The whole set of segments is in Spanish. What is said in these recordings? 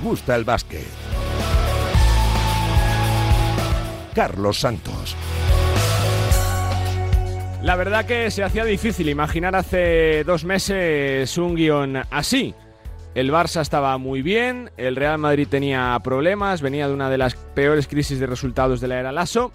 gusta el básquet. Carlos Santos. La verdad que se hacía difícil imaginar hace dos meses un guion así. El Barça estaba muy bien, el Real Madrid tenía problemas, venía de una de las peores crisis de resultados de la era Lasso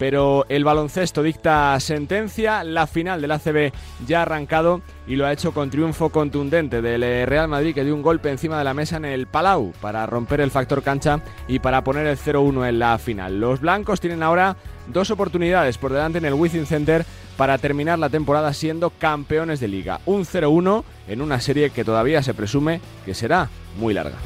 pero el baloncesto dicta sentencia, la final del ACB ya ha arrancado y lo ha hecho con triunfo contundente del eh, Real Madrid que dio un golpe encima de la mesa en el Palau para romper el factor cancha y para poner el 0-1 en la final. Los blancos tienen ahora dos oportunidades por delante en el Wizzing Center para terminar la temporada siendo campeones de liga. Un 0-1 en una serie que todavía se presume que será muy larga.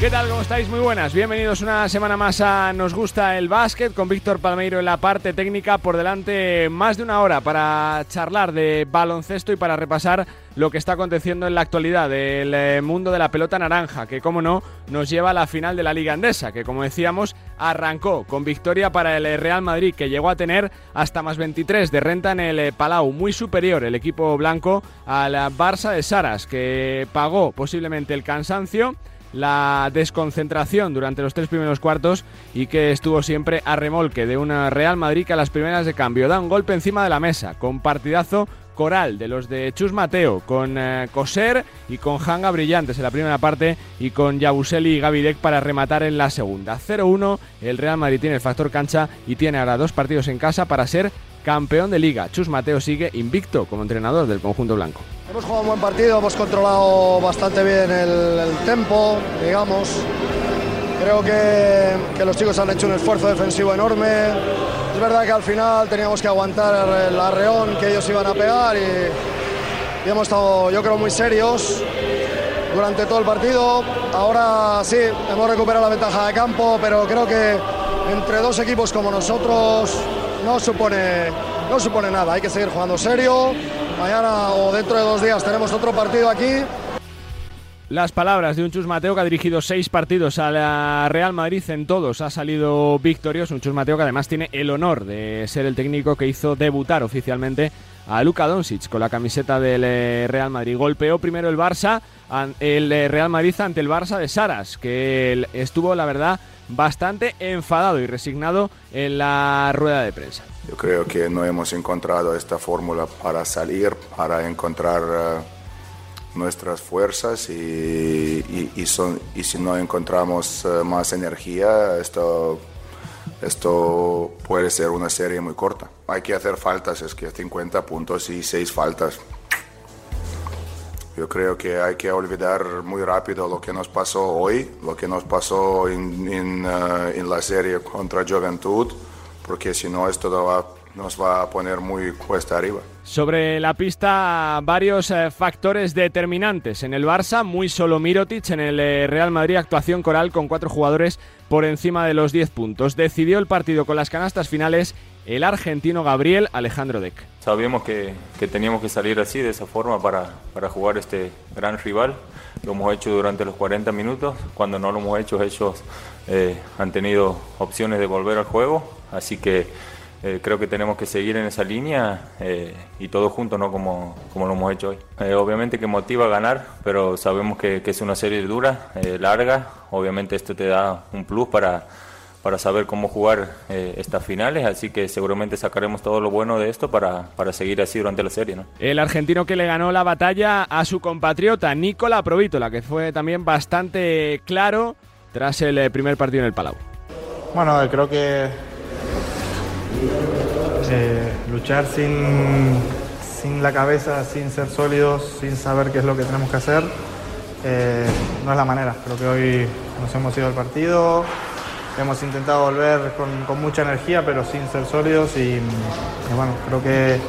¿Qué tal? ¿Cómo estáis? Muy buenas. Bienvenidos una semana más a Nos gusta el básquet con Víctor Palmeiro en la parte técnica. Por delante más de una hora para charlar de baloncesto y para repasar lo que está aconteciendo en la actualidad del eh, mundo de la pelota naranja, que como no nos lleva a la final de la Liga Andesa, que como decíamos arrancó con victoria para el eh, Real Madrid, que llegó a tener hasta más 23 de renta en el eh, Palau, muy superior el equipo blanco al Barça de Saras, que pagó posiblemente el cansancio la desconcentración durante los tres primeros cuartos y que estuvo siempre a remolque de una Real Madrid que a las primeras de cambio da un golpe encima de la mesa con partidazo coral de los de Chus Mateo, con eh, Coser y con Hanga Brillantes en la primera parte y con Yabuseli y Gavidec para rematar en la segunda. 0-1, el Real Madrid tiene el factor cancha y tiene ahora dos partidos en casa para ser campeón de liga. Chus Mateo sigue invicto como entrenador del conjunto blanco. Hemos jugado un buen partido, hemos controlado bastante bien el, el tempo, digamos. Creo que, que, los chicos han hecho un esfuerzo defensivo enorme. Es verdad que al final teníamos que aguantar el arreón que ellos iban a pegar y, y hemos estado, yo creo, muy serios durante todo el partido. Ahora sí, hemos recuperado la ventaja de campo, pero creo que entre dos equipos como nosotros no supone, no supone nada. Hay que seguir jugando serio. Mañana o dentro de dos días tenemos otro partido aquí. Las palabras de un Chus Mateo que ha dirigido seis partidos a la Real Madrid, en todos ha salido victorioso. Un Chus Mateo que además tiene el honor de ser el técnico que hizo debutar oficialmente a Luka Doncic con la camiseta del eh, Real Madrid. Golpeó primero el Barça, el eh, Real Madrid ante el Barça de Saras, que estuvo, la verdad, bastante enfadado y resignado en la rueda de prensa. Yo creo que no hemos encontrado esta fórmula para salir, para encontrar uh, nuestras fuerzas y, y, y, son, y, si no encontramos uh, más energía, esto, esto puede ser una serie muy corta. Hay que hacer faltas, es que 50 puntos y 6 faltas. Yo creo que hay que olvidar muy rápido lo que nos pasó hoy, lo que nos pasó en, en, uh, en la serie contra Juventud, porque si no esto va, nos va a poner muy cuesta arriba. Sobre la pista, varios eh, factores determinantes. En el Barça, muy solo Mirotic. En el eh, Real Madrid, actuación coral con cuatro jugadores por encima de los 10 puntos. Decidió el partido con las canastas finales el argentino Gabriel Alejandro Deck. Sabíamos que, que, teníamos que salir así, de esa forma, para, para, jugar este gran rival. Lo hemos hecho durante los 40 minutos. Cuando no lo hemos hecho, ellos eh, han tenido opciones de volver al juego. Así que eh, creo que tenemos que seguir en esa línea eh, y todos juntos, ¿no? Como, como lo hemos hecho hoy. Eh, obviamente que motiva a ganar, pero sabemos que, que es una serie dura, larga. Obviamente esto te da un plus para, para saber cómo jugar estas finales, así que seguramente sacaremos todo lo bueno de esto para, para seguir así durante la serie. ¿no? El argentino que le ganó la batalla a su compatriota Nicola Provítola, que fue también bastante claro tras el primer partido en el Palau. Bueno, creo que eh, luchar sin, sin la cabeza, sin ser sólidos, sin saber qué es lo que tenemos que hacer, eh, no es la manera. Creo que hoy nos hemos ido al partido, hemos intentado volver con, mucha energía, pero sin ser sólidos y, bueno, creo que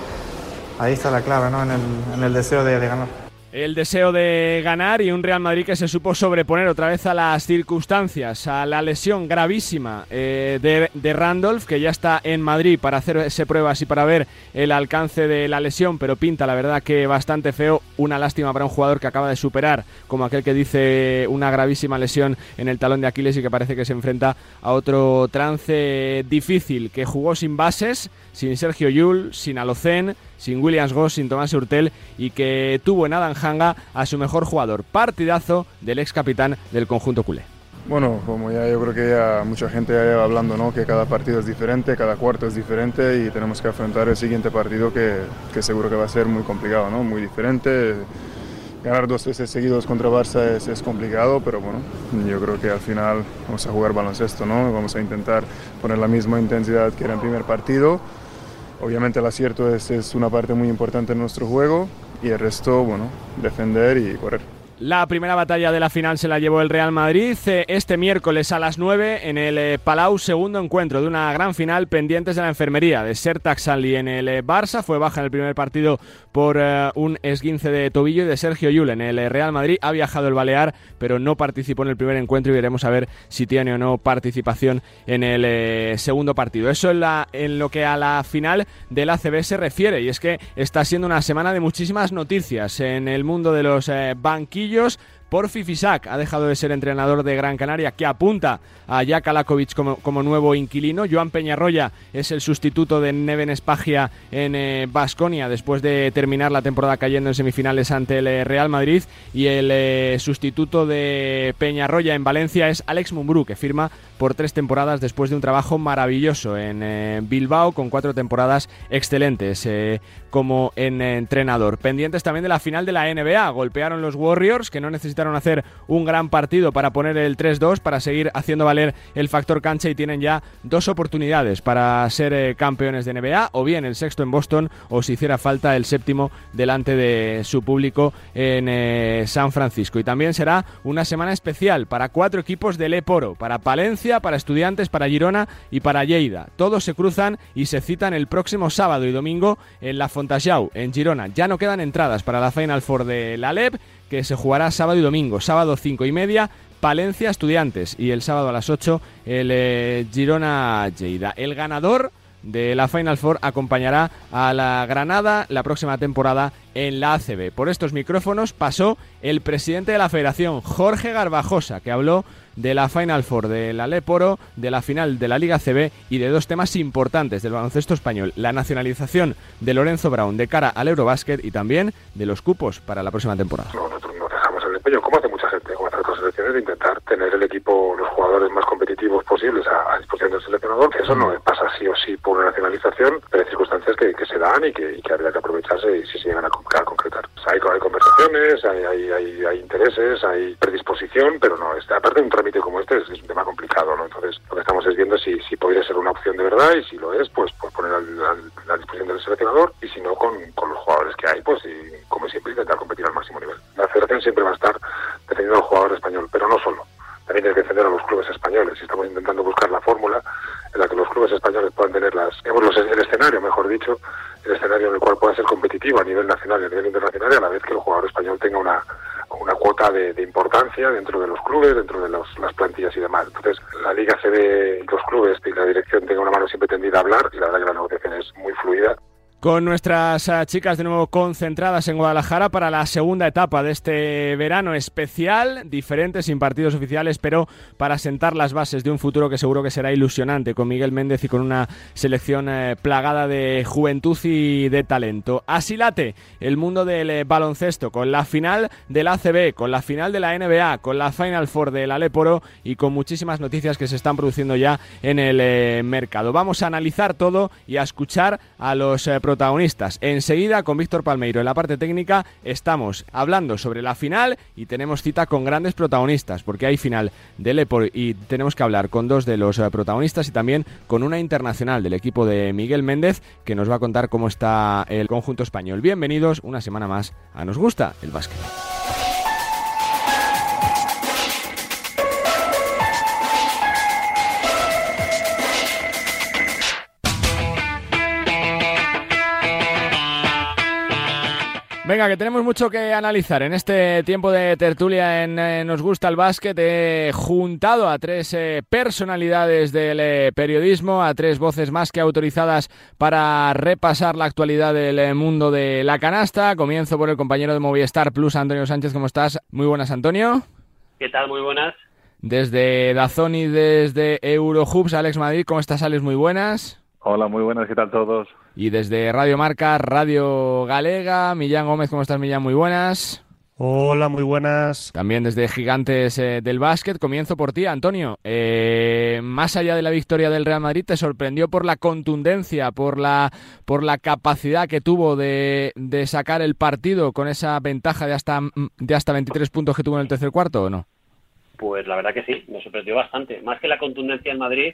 ahí está la clave, ¿no? en, el, en el deseo de, de ganar el deseo de ganar y un Real Madrid que se supo sobreponer otra vez a las circunstancias, a la lesión gravísima eh, de, Randolph, que ya está en Madrid para hacerse pruebas y para ver el alcance de la lesión, pero pinta la verdad que bastante feo, una lástima para un jugador que acaba de superar, como aquel que dice una gravísima lesión en el talón de Aquiles y que parece que se enfrenta a otro trance difícil, que jugó sin bases, sin Sergio Yul, sin Alocén, sin Williams Goss, sin Tomás Hurtel y que tuvo en Adam Hanga a su mejor jugador. Partidazo del ex capitán del conjunto culé. Bueno, como ya yo creo que ya mucha gente ya lleva hablando, ¿no? que cada partido es diferente, cada cuarto es diferente y tenemos que afrontar el siguiente partido que, que seguro que va a ser muy complicado, ¿no? muy diferente. Ganar dos veces seguidos contra Barça es, es, complicado, pero bueno, yo creo que al final vamos a jugar baloncesto, ¿no? Vamos a intentar poner la misma intensidad que era en primer partido. Obviamente el acierto es, una parte muy importante en nuestro juego y el resto, bueno, defender y correr. La primera batalla de la final se la llevó el Real Madrid eh, este miércoles a las 9 en el eh, Palau, segundo encuentro de una gran final pendientes de la enfermería de Sertak Sanli en el eh, Barça. Fue baja en el primer partido por un esguince de tobillo y de Sergio Yul en el Real Madrid. Ha viajado el Balear, pero no participó en el primer encuentro y veremos a ver si tiene o no participación en el segundo partido. Eso en, la, en lo que a la final del ACB se refiere y es que está siendo una semana de muchísimas noticias en el mundo de los banquillos Porfi Fisac ha dejado de ser entrenador de Gran Canaria, que apunta a Jack Alakovic como, nuevo inquilino. Joan Peñarroya es el sustituto de Neven Espagia en Basconia después de terminar la temporada cayendo en semifinales ante el eh, Real Madrid. Y el eh, sustituto de Peñarroya en Valencia es Alex Mumbrú, que firma por tres temporadas después de un trabajo maravilloso en eh, Bilbao con cuatro temporadas excelentes como entrenador. Pendientes también de la final de la NBA. Golpearon los Warriors que no necesitaron hacer un gran partido para poner el 3-2, para seguir haciendo valer el factor cancha y tienen ya dos oportunidades para ser eh, campeones de NBA, o bien el sexto en Boston, o si hiciera falta el séptimo delante de su público en eh, San Francisco. Y también será una semana especial para cuatro equipos del Eporo, para Palencia, para Estudiantes, para Girona y para Lleida. Todos se cruzan y se citan el próximo sábado y domingo en la En Girona. Ya no quedan entradas para la Final Four de la LEB, que se jugará sábado y domingo. Sábado 5 y media, Palencia Estudiantes y el sábado a las 8 el eh, Girona Lleida. El ganador de la Final Four acompañará a la Granada la próxima temporada en la ACB. Por estos micrófonos pasó el presidente de la federación, Jorge Garbajosa, que habló de la Final Four de la Leporo, de la final de la Liga CB y de dos temas importantes del baloncesto español, la nacionalización de Lorenzo Brown de cara al Eurobásquet y también de los cupos para la próxima temporada. Empeño, como hace mucha gente, hace otras selecciones, de intentar tener el equipo, los jugadores más competitivos posibles a, disposición del seleccionador, que eso no pasa sí o sí por una nacionalización, pero hay circunstancias que, se dan y que, habría que aprovecharse y si se llegan a, concretar. hay, hay, conversaciones, hay, hay, hay, intereses, hay predisposición, pero no, este, aparte de un trámite como este es, un tema complicado, ¿no? Entonces, lo que estamos es viendo si, si podría ser una opción de verdad y si lo es, pues, pues poner a la disposición del seleccionador y si no, con, con los jugadores que hay, pues y, como siempre, intentar competir al máximo nivel. La federación siempre va a estar defendiendo al jugador español, pero no solo. También hay que defender a los clubes españoles estamos intentando buscar la fórmula en la que los clubes españoles puedan tener las, el escenario, mejor dicho, el escenario en el cual pueda ser competitivo a nivel nacional y a nivel internacional y a la vez que el jugador español tenga una, una cuota de, importancia dentro de los clubes, dentro de las plantillas y demás. Entonces, la liga se ve, los clubes y la dirección tenga una mano siempre tendida a hablar y la verdad que la negociación es muy fluida con nuestras ah, chicas de nuevo concentradas en Guadalajara para la segunda etapa de este verano especial, diferente, sin partidos oficiales, pero para sentar las bases de un futuro que seguro que será ilusionante con Miguel Méndez y con una selección eh, plagada de juventud y de talento. Así late el mundo del eh, baloncesto con la final del ACB, con la final de la NBA, con la Final Four del Aleporo y con muchísimas noticias que se están produciendo ya en el eh, mercado. Vamos a analizar todo y a escuchar a los protagonistas. Enseguida con Víctor Palmeiro en la parte técnica estamos hablando sobre la final y tenemos cita con grandes protagonistas porque hay final del Lepor y tenemos que hablar con dos de los eh, protagonistas y también con una internacional del equipo de Miguel Méndez que nos va a contar cómo está el conjunto español. Bienvenidos una semana más a Nos gusta el básquet. Venga, que tenemos mucho que analizar en este tiempo de tertulia en eh, Nos gusta el básquet. He juntado a tres eh, personalidades del eh, periodismo, a tres voces más que autorizadas para repasar la actualidad del mundo de la canasta. Comienzo por el compañero de Movistar Plus, Antonio Sánchez. ¿Cómo estás? Muy buenas, Antonio. ¿Qué tal? Muy buenas. Desde Dazón y desde Eurohubs, Alex Madrid. ¿Cómo estás, Alex? Muy buenas. Hola, muy buenas. ¿Qué tal todos? Y desde Radio Marca, Radio Galega, Millán Gómez, ¿cómo estás Millán? Muy buenas. Hola, muy buenas. También desde Gigantes eh, del Básquet, comienzo por ti, Antonio. Eh, más allá de la victoria del Real Madrid, ¿te sorprendió por la contundencia, por la, por la capacidad que tuvo de, de sacar el partido con esa ventaja de hasta, de hasta 23 puntos que tuvo en el tercer cuarto o no? Pues la verdad que sí, me sorprendió bastante. Más que la contundencia en Madrid,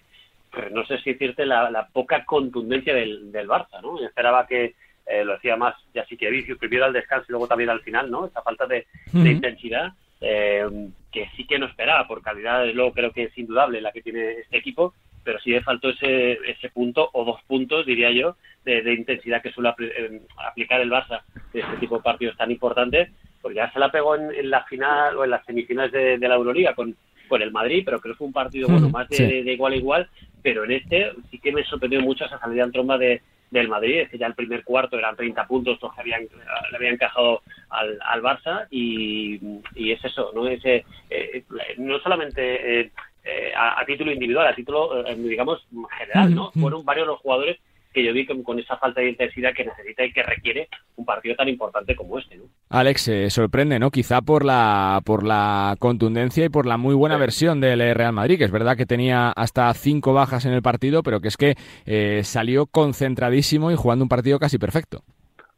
no sé si decirte la, la poca contundencia del, del Barça, ¿no? Yo esperaba que eh, lo decía más ya sí que Vicio, primero al descanso y luego también al final, ¿no? Esa falta de, de intensidad eh, que sí que no esperaba, por calidad, luego creo que es indudable la que tiene este equipo, pero sí le faltó ese, ese punto o dos puntos, diría yo, de, de intensidad que suele apl eh, aplicar el Barça de este tipo de partidos tan importantes, porque ya se la pegó en, en la final o en las semifinales de, de la Euroliga con, con el Madrid, pero creo que fue un partido bueno más de, Sí. de, de igual a igual, pero en este sí que me sorprendió mucho esa salida en tromba de, del Madrid, es que ya el primer cuarto eran 30 puntos los que habían, le habían encajado al, al Barça y, y es eso, no es eh, eh, no solamente eh, eh, a, a título individual, a título eh, digamos general, ¿no? Fueron varios los jugadores que yo vi con, con esa falta de intensidad que necesita y que requiere un partido tan importante como este, ¿no? Alex, eh, sorprende, ¿no? Quizá por la, por la contundencia y por la muy buena versión del Real Madrid, que es verdad que tenía hasta cinco bajas en el partido, pero que es que eh, salió concentradísimo y jugando un partido casi perfecto.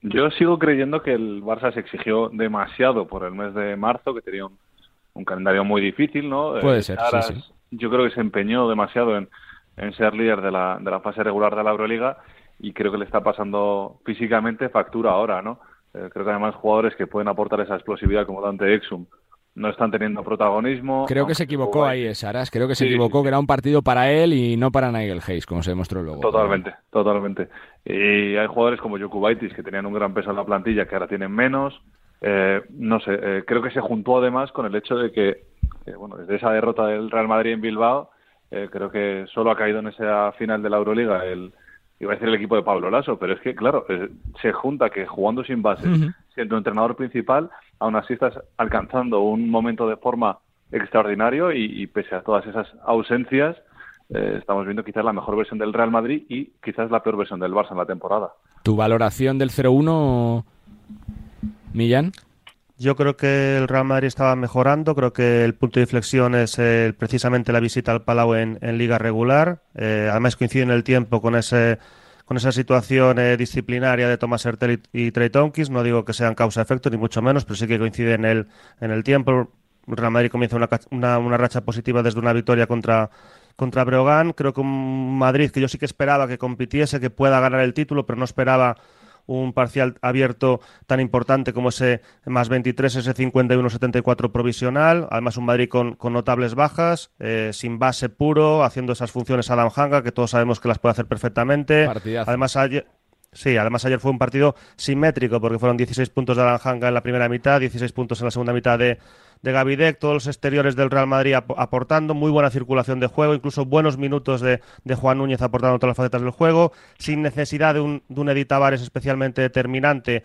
Yo sigo creyendo que el Barça se exigió demasiado por el mes de marzo, que tenía un, un calendario muy difícil, ¿no? Puede Eh, ser, Aras, sí, sí. Yo creo que se empeñó demasiado en, en ser líder de la, de la fase regular de la Euroliga y creo que le está pasando físicamente factura ahora, ¿no? Eh, creo que además jugadores que pueden aportar esa explosividad como Dante Exum no están teniendo protagonismo. Creo que se equivocó ahí, eh, Saras. Creo que se Sí, equivocó, sí, que era un partido para él y no para Nigel Hayes, como se demostró luego. Totalmente, totalmente. Y hay jugadores como Jokubaitis que tenían un gran peso en la plantilla que ahora tienen menos. Eh, no sé, eh, creo que se juntó además con el hecho de que, que, bueno, desde esa derrota del Real Madrid en Bilbao, eh, creo que solo ha caído en esa final de la Euroliga el, iba a decir el equipo de Pablo Lasso, pero es que, claro, eh, se junta que jugando sin base, siendo entrenador principal, aún así estás alcanzando un momento de forma extraordinario y, y pese a todas esas ausencias, eh, estamos viendo quizás la mejor versión del Real Madrid y quizás la peor versión del Barça en la temporada. ¿Tu valoración del 0-1, Millán? Yo creo que el Real Madrid estaba mejorando, creo que el punto de inflexión es eh, precisamente la visita al Palau en, liga regular, eh, además coincide en el tiempo con ese con esa situación eh, disciplinaria de Thomas Hertel y, y Trey Tonkins, no digo que sean causa-efecto ni mucho menos, pero sí que coincide en el, en el tiempo. Real Madrid comienza una, una, una racha positiva desde una victoria contra, contra Breogán, creo que un Madrid que yo sí que esperaba que compitiese, que pueda ganar el título, pero no esperaba un parcial abierto tan importante como ese más 23, ese 51-74 provisional. Además, un Madrid con, con notables bajas, eh, sin base puro, haciendo esas funciones Adam Hanga, que todos sabemos que las puede hacer perfectamente. Partidazo. Además, ayer. Sí, además ayer fue un partido simétrico porque fueron 16 puntos de Adam Hanga en la primera mitad, 16 puntos en la segunda mitad de, de Gavidec, todos los exteriores del Real Madrid ap- aportando, muy buena circulación de juego, incluso buenos minutos de, de Juan Núñez aportando todas las facetas del juego, sin necesidad de un, de un Edith especialmente determinante,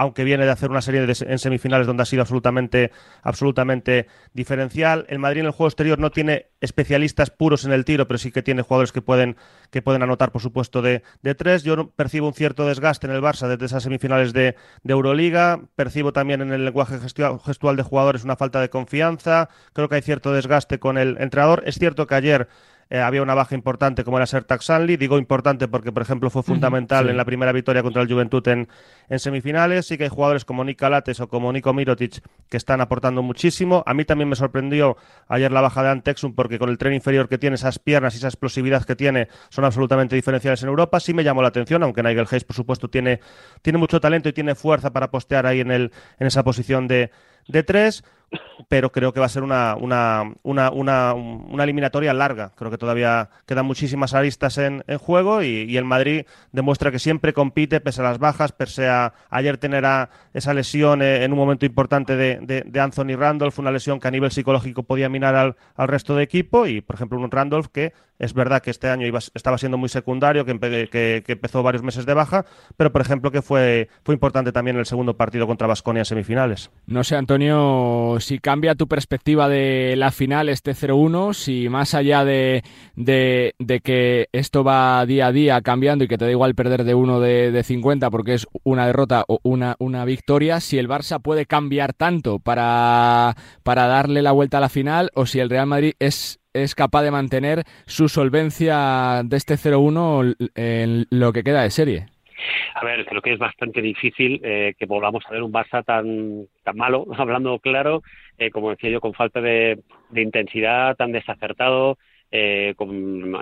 aunque viene de hacer una serie de, en semifinales donde ha sido absolutamente, absolutamente diferencial. El Madrid en el juego exterior no tiene especialistas puros en el tiro, pero sí que tiene jugadores que pueden, que pueden anotar, por supuesto, de, de tres. Yo percibo un cierto desgaste en el Barça desde esas semifinales de, de Euroliga. Percibo también en el lenguaje gestua- gestual de jugadores una falta de confianza. Creo que hay cierto desgaste con el entrenador. Es cierto que ayer eh, había una baja importante como era Sertak Sanli. Digo importante porque, por ejemplo, fue fundamental sí. en la primera victoria contra el Juventud en, en semifinales. Sí que hay jugadores como Nika Lates o como Nico Mirotic que están aportando muchísimo. A mí también me sorprendió ayer la baja de Antexum porque con el tren inferior que tiene, esas piernas y esa explosividad que tiene son absolutamente diferenciales en Europa. Sí me llamó la atención, aunque Nigel Hayes, por supuesto, tiene, tiene mucho talento y tiene fuerza para postear ahí en, el, en esa posición de, de tres pero creo que va a ser una, una, una, una, eliminatoria larga. Creo que todavía quedan muchísimas aristas en, juego y, el Madrid demuestra que siempre compite pese a las bajas, pese a ayer tener esa lesión eh, en un momento importante de, de, Anthony Randolph, una lesión que a nivel psicológico podía minar al, al resto de equipo y, por ejemplo, un Randolph que es verdad que este año iba, estaba siendo muy secundario, que, que, que empezó varios meses de baja, pero, por ejemplo, que fue, fue importante también el segundo partido contra Basconia en semifinales. No sé, Antonio, si cambia tu perspectiva de la final este 0-1, si más allá de, de, que esto va día a día cambiando y que te da igual perder de uno de, de 50 porque es una derrota o una, una victoria, si el Barça puede cambiar tanto para, para darle la vuelta a la final o si el Real Madrid es es capaz de mantener su solvencia de este 0-1 en lo que queda de serie. A ver, creo que es bastante difícil eh, que volvamos a ver un Barça tan, tan malo, hablando claro, eh, como decía yo, con falta de, intensidad, tan desacertado. Eh,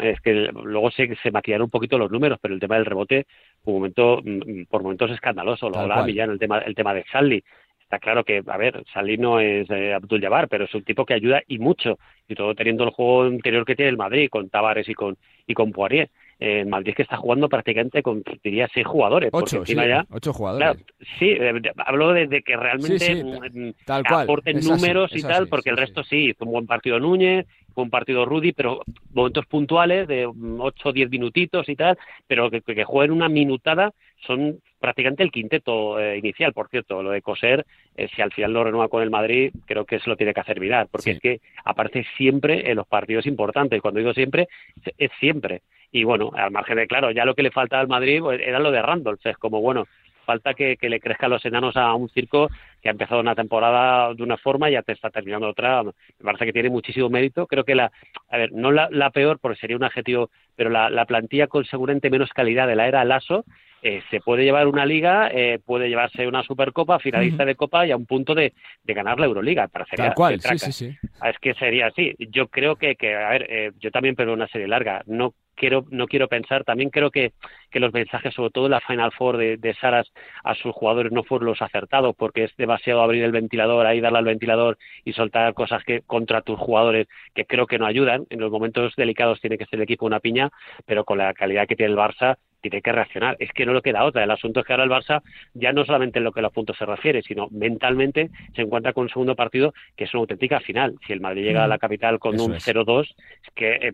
es que luego se, se maquillaron un poquito los números, pero el tema del rebote, por, momento, mm, por momentos es escandaloso. Lo hablaba Millán, el tema, el tema de Sally. Está claro que, a ver, Sally no es Abdul Jabbar, pero es un tipo que ayuda y mucho, y todo teniendo el juego interior que tiene el Madrid, con Tavares y con, y con Poirier eh, Madrid que está jugando prácticamente con, diría, seis jugadores. Ocho, sí, ya, ocho jugadores. sí, eh, hablo de, que realmente mm, tal cual. aporten números y tal, porque el resto sí, fue un buen partido Núñez, fue un partido Rudy, pero momentos puntuales de ocho o diez minutitos y tal, pero que, que jueguen una minutada son prácticamente el quinteto eh, inicial, por cierto. Lo de Coser, eh, si al final lo renueva con el Madrid, creo que se lo tiene que hacer mirar, porque es que aparece siempre en los partidos importantes. Cuando digo siempre, es siempre. Y bueno, al margen de claro, ya lo que le falta al Madrid pues, era lo de Randolph. Es como, bueno, falta que, le crezcan los enanos a un circo que ha empezado una temporada de una forma y ya te está terminando otra. Me parece que tiene muchísimo mérito. Creo que la, a ver, no la, peor, porque sería un adjetivo, pero la, la plantilla con seguramente menos calidad de la era Lasso eh, se puede llevar una liga, eh, puede llevarse una supercopa, finalista de copa y a un punto de, de ganar la Euroliga. Tal cual, sí, sí, sí. Es que sería así. Yo creo que, que a ver, eh, yo también pero una serie larga. No quiero, no quiero pensar, también creo que, que los mensajes, sobre todo en la Final Four de, de, Saras a sus jugadores no fueron los acertados, porque es demasiado abrir el ventilador, ahí darle al ventilador y soltar cosas que contra tus jugadores que creo que no ayudan. En los momentos delicados tiene que ser el equipo una piña, pero con la calidad que tiene el Barça, tiene que reaccionar. Es que no le queda otra. El asunto es que ahora el Barça, ya no solamente en lo que a los puntos se refiere, sino mentalmente se encuentra con un segundo partido que es una auténtica final. Si el Madrid llega a la capital con un 0-2, es que eh,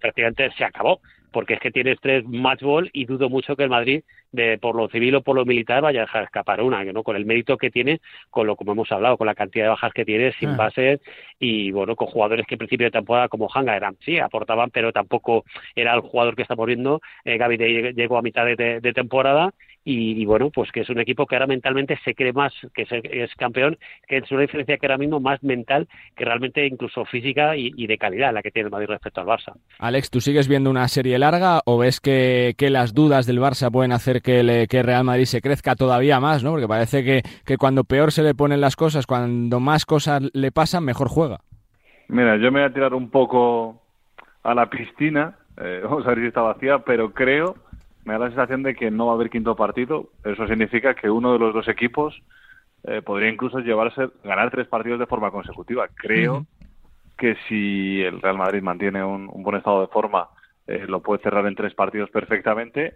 prácticamente se acabó porque es que tienes tres match ball y dudo mucho que el Madrid, de, por lo civil o por lo militar, vaya a dejar escapar una, no con el mérito que tiene, con lo como hemos hablado, con la cantidad de bajas que tiene, sin ah. bases y bueno, con jugadores que en principio de temporada como Hanga eran, sí, aportaban, pero tampoco era el jugador que estamos viendo. Eh, Gaby llegó a mitad de temporada y, bueno, pues que es un equipo que ahora mentalmente se cree más que es, campeón, que es una diferencia que ahora mismo más mental que realmente incluso física y, de calidad la que tiene el Madrid respecto al Barça. Alex, ¿tú sigues viendo una serie larga o ves que, las dudas del Barça pueden hacer que, el que Real Madrid se crezca todavía más, ¿no? Porque parece que, que cuando peor se le ponen las cosas, cuando más cosas le pasan, mejor juega. Mira, yo me voy a tirar un poco a la piscina, eh, vamos a ver si está vacía, pero creo me da la sensación de que no va a haber quinto partido. Eso significa que uno de los dos equipos eh, podría incluso llevarse ganar tres partidos de forma consecutiva. Creo que si el Real Madrid mantiene un, buen estado de forma, eh, lo puede cerrar en tres partidos perfectamente.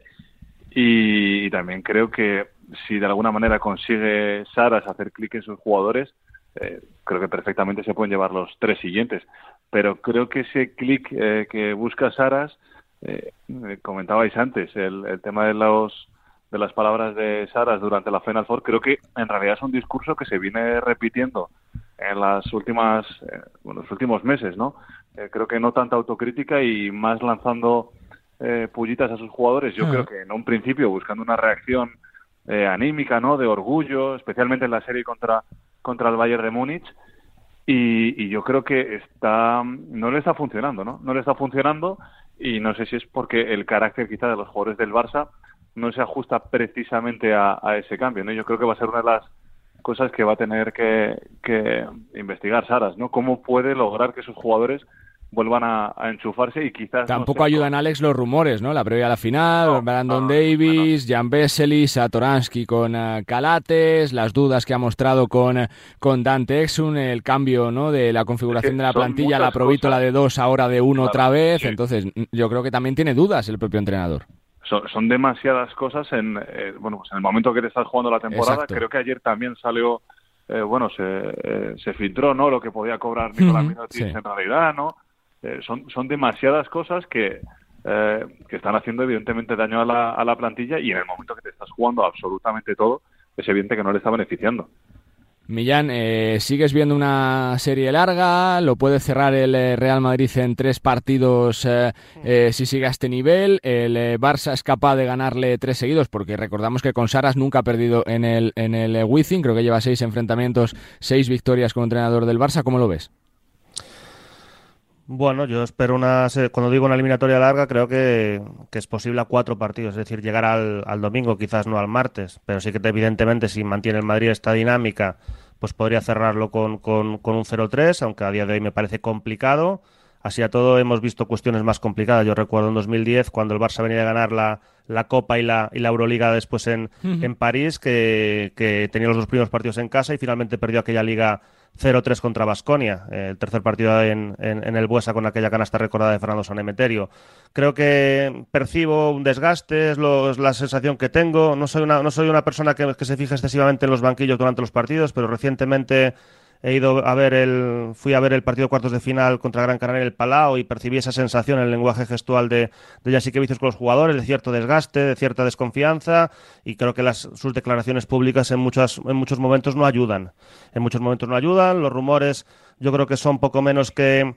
Y, también creo que si de alguna manera consigue Saras hacer clic en sus jugadores, eh, creo que perfectamente se pueden llevar los tres siguientes. Pero creo que ese clic que busca Saras eh, comentabais antes, el, el, tema de los de las palabras de Saras durante la Final Four, creo que en realidad es un discurso que se viene repitiendo en las últimas, eh, bueno, los últimos meses, ¿no? Eh, creo que no tanta autocrítica y más lanzando eh, pullitas a sus jugadores. Yo creo que en un principio buscando una reacción anímica, ¿no? De orgullo, especialmente en la serie contra contra el Bayern de Múnich. Y, y, yo creo que está no le está funcionando, ¿no? No le está funcionando y no sé si es porque el carácter quizá de los jugadores del Barça no se ajusta precisamente a, ese cambio. ¿no? Yo creo que va a ser una de las cosas que va a tener que, que investigar Saras, ¿no? ¿Cómo puede lograr que sus jugadores vuelvan a, enchufarse y quizás... Tampoco ayudan, Alex, los rumores, ¿no? La previa a la final, Brandon Davis, Jan Vesely, Satoransky con uh, Calates, las dudas que ha mostrado con, con Dante Exum, el cambio ¿no? de la configuración de la plantilla, la provítola de dos, ahora de uno otra vez, entonces yo creo que también tiene dudas el propio entrenador. Son, demasiadas cosas en, eh, bueno, pues en el momento que te estás jugando la temporada, creo que ayer también salió... Eh, bueno, se, se filtró, ¿no? Lo que podía cobrar Nicolás uh en realidad, ¿no? Eh, son, son demasiadas cosas que, eh, que están haciendo evidentemente daño a la, a la plantilla y en el momento que te estás jugando absolutamente todo, es evidente que no le está beneficiando. Millán, eh, ¿sigues viendo una serie larga? ¿Lo puede cerrar el Real Madrid en tres partidos si sigue a este nivel? ¿El Barça es capaz de ganarle tres seguidos? Porque recordamos que con Saras nunca ha perdido en el, en el Wizzing, creo que lleva seis enfrentamientos, seis victorias como entrenador del Barça. ¿Cómo lo ves? Bueno, yo espero una. Cuando digo una eliminatoria larga, creo que, es posible a cuatro partidos, es decir, llegar al, domingo, quizás no al martes, pero sí que evidentemente si mantiene el Madrid esta dinámica, pues podría cerrarlo con, con, un 0-3, aunque a día de hoy me parece complicado. Así a todo hemos visto cuestiones más complicadas. Yo recuerdo en 2010, cuando el Barça venía a ganar la, la Copa y la, y la Euroliga después en, en París, que, que tenía los dos primeros partidos en casa y finalmente perdió aquella liga 0-3 contra Basconia, el tercer partido en, en, el Buesa con aquella canasta recordada de Fernando Sanemeterio. Creo que percibo un desgaste, es, la sensación que tengo. No soy una, no soy una persona que, que se fija excesivamente en los banquillos durante los partidos, pero recientemente he ido a ver el, fui a ver el partido cuartos de final contra Gran Canaria en el Palau y percibí esa sensación en el lenguaje gestual de, de Vicios con los jugadores, de cierto desgaste, de cierta desconfianza y creo que las, sus declaraciones públicas en, muchas, en muchos momentos no ayudan. En muchos momentos no ayudan, los rumores yo creo que son poco menos que,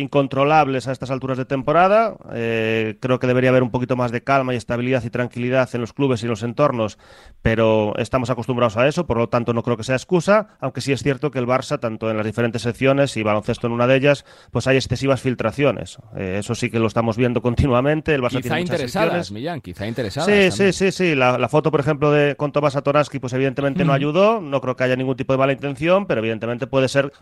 incontrolables a estas alturas de temporada. Eh, creo que debería haber un poquito más de calma y estabilidad y tranquilidad en los clubes y en los entornos, pero estamos acostumbrados a eso, por lo tanto no creo que sea excusa, aunque sí es cierto que el Barça, tanto en las diferentes secciones y baloncesto en una de ellas, pues hay excesivas filtraciones. Eh, eso sí que lo estamos viendo continuamente. El Barça quizá interesadas, Millán, quizá interesadas. Sí, sí, sí, sí. La, foto, por ejemplo, de con Tomás Atoraski, pues evidentemente no ayudó. No creo que haya ningún tipo de mala intención, pero evidentemente puede ser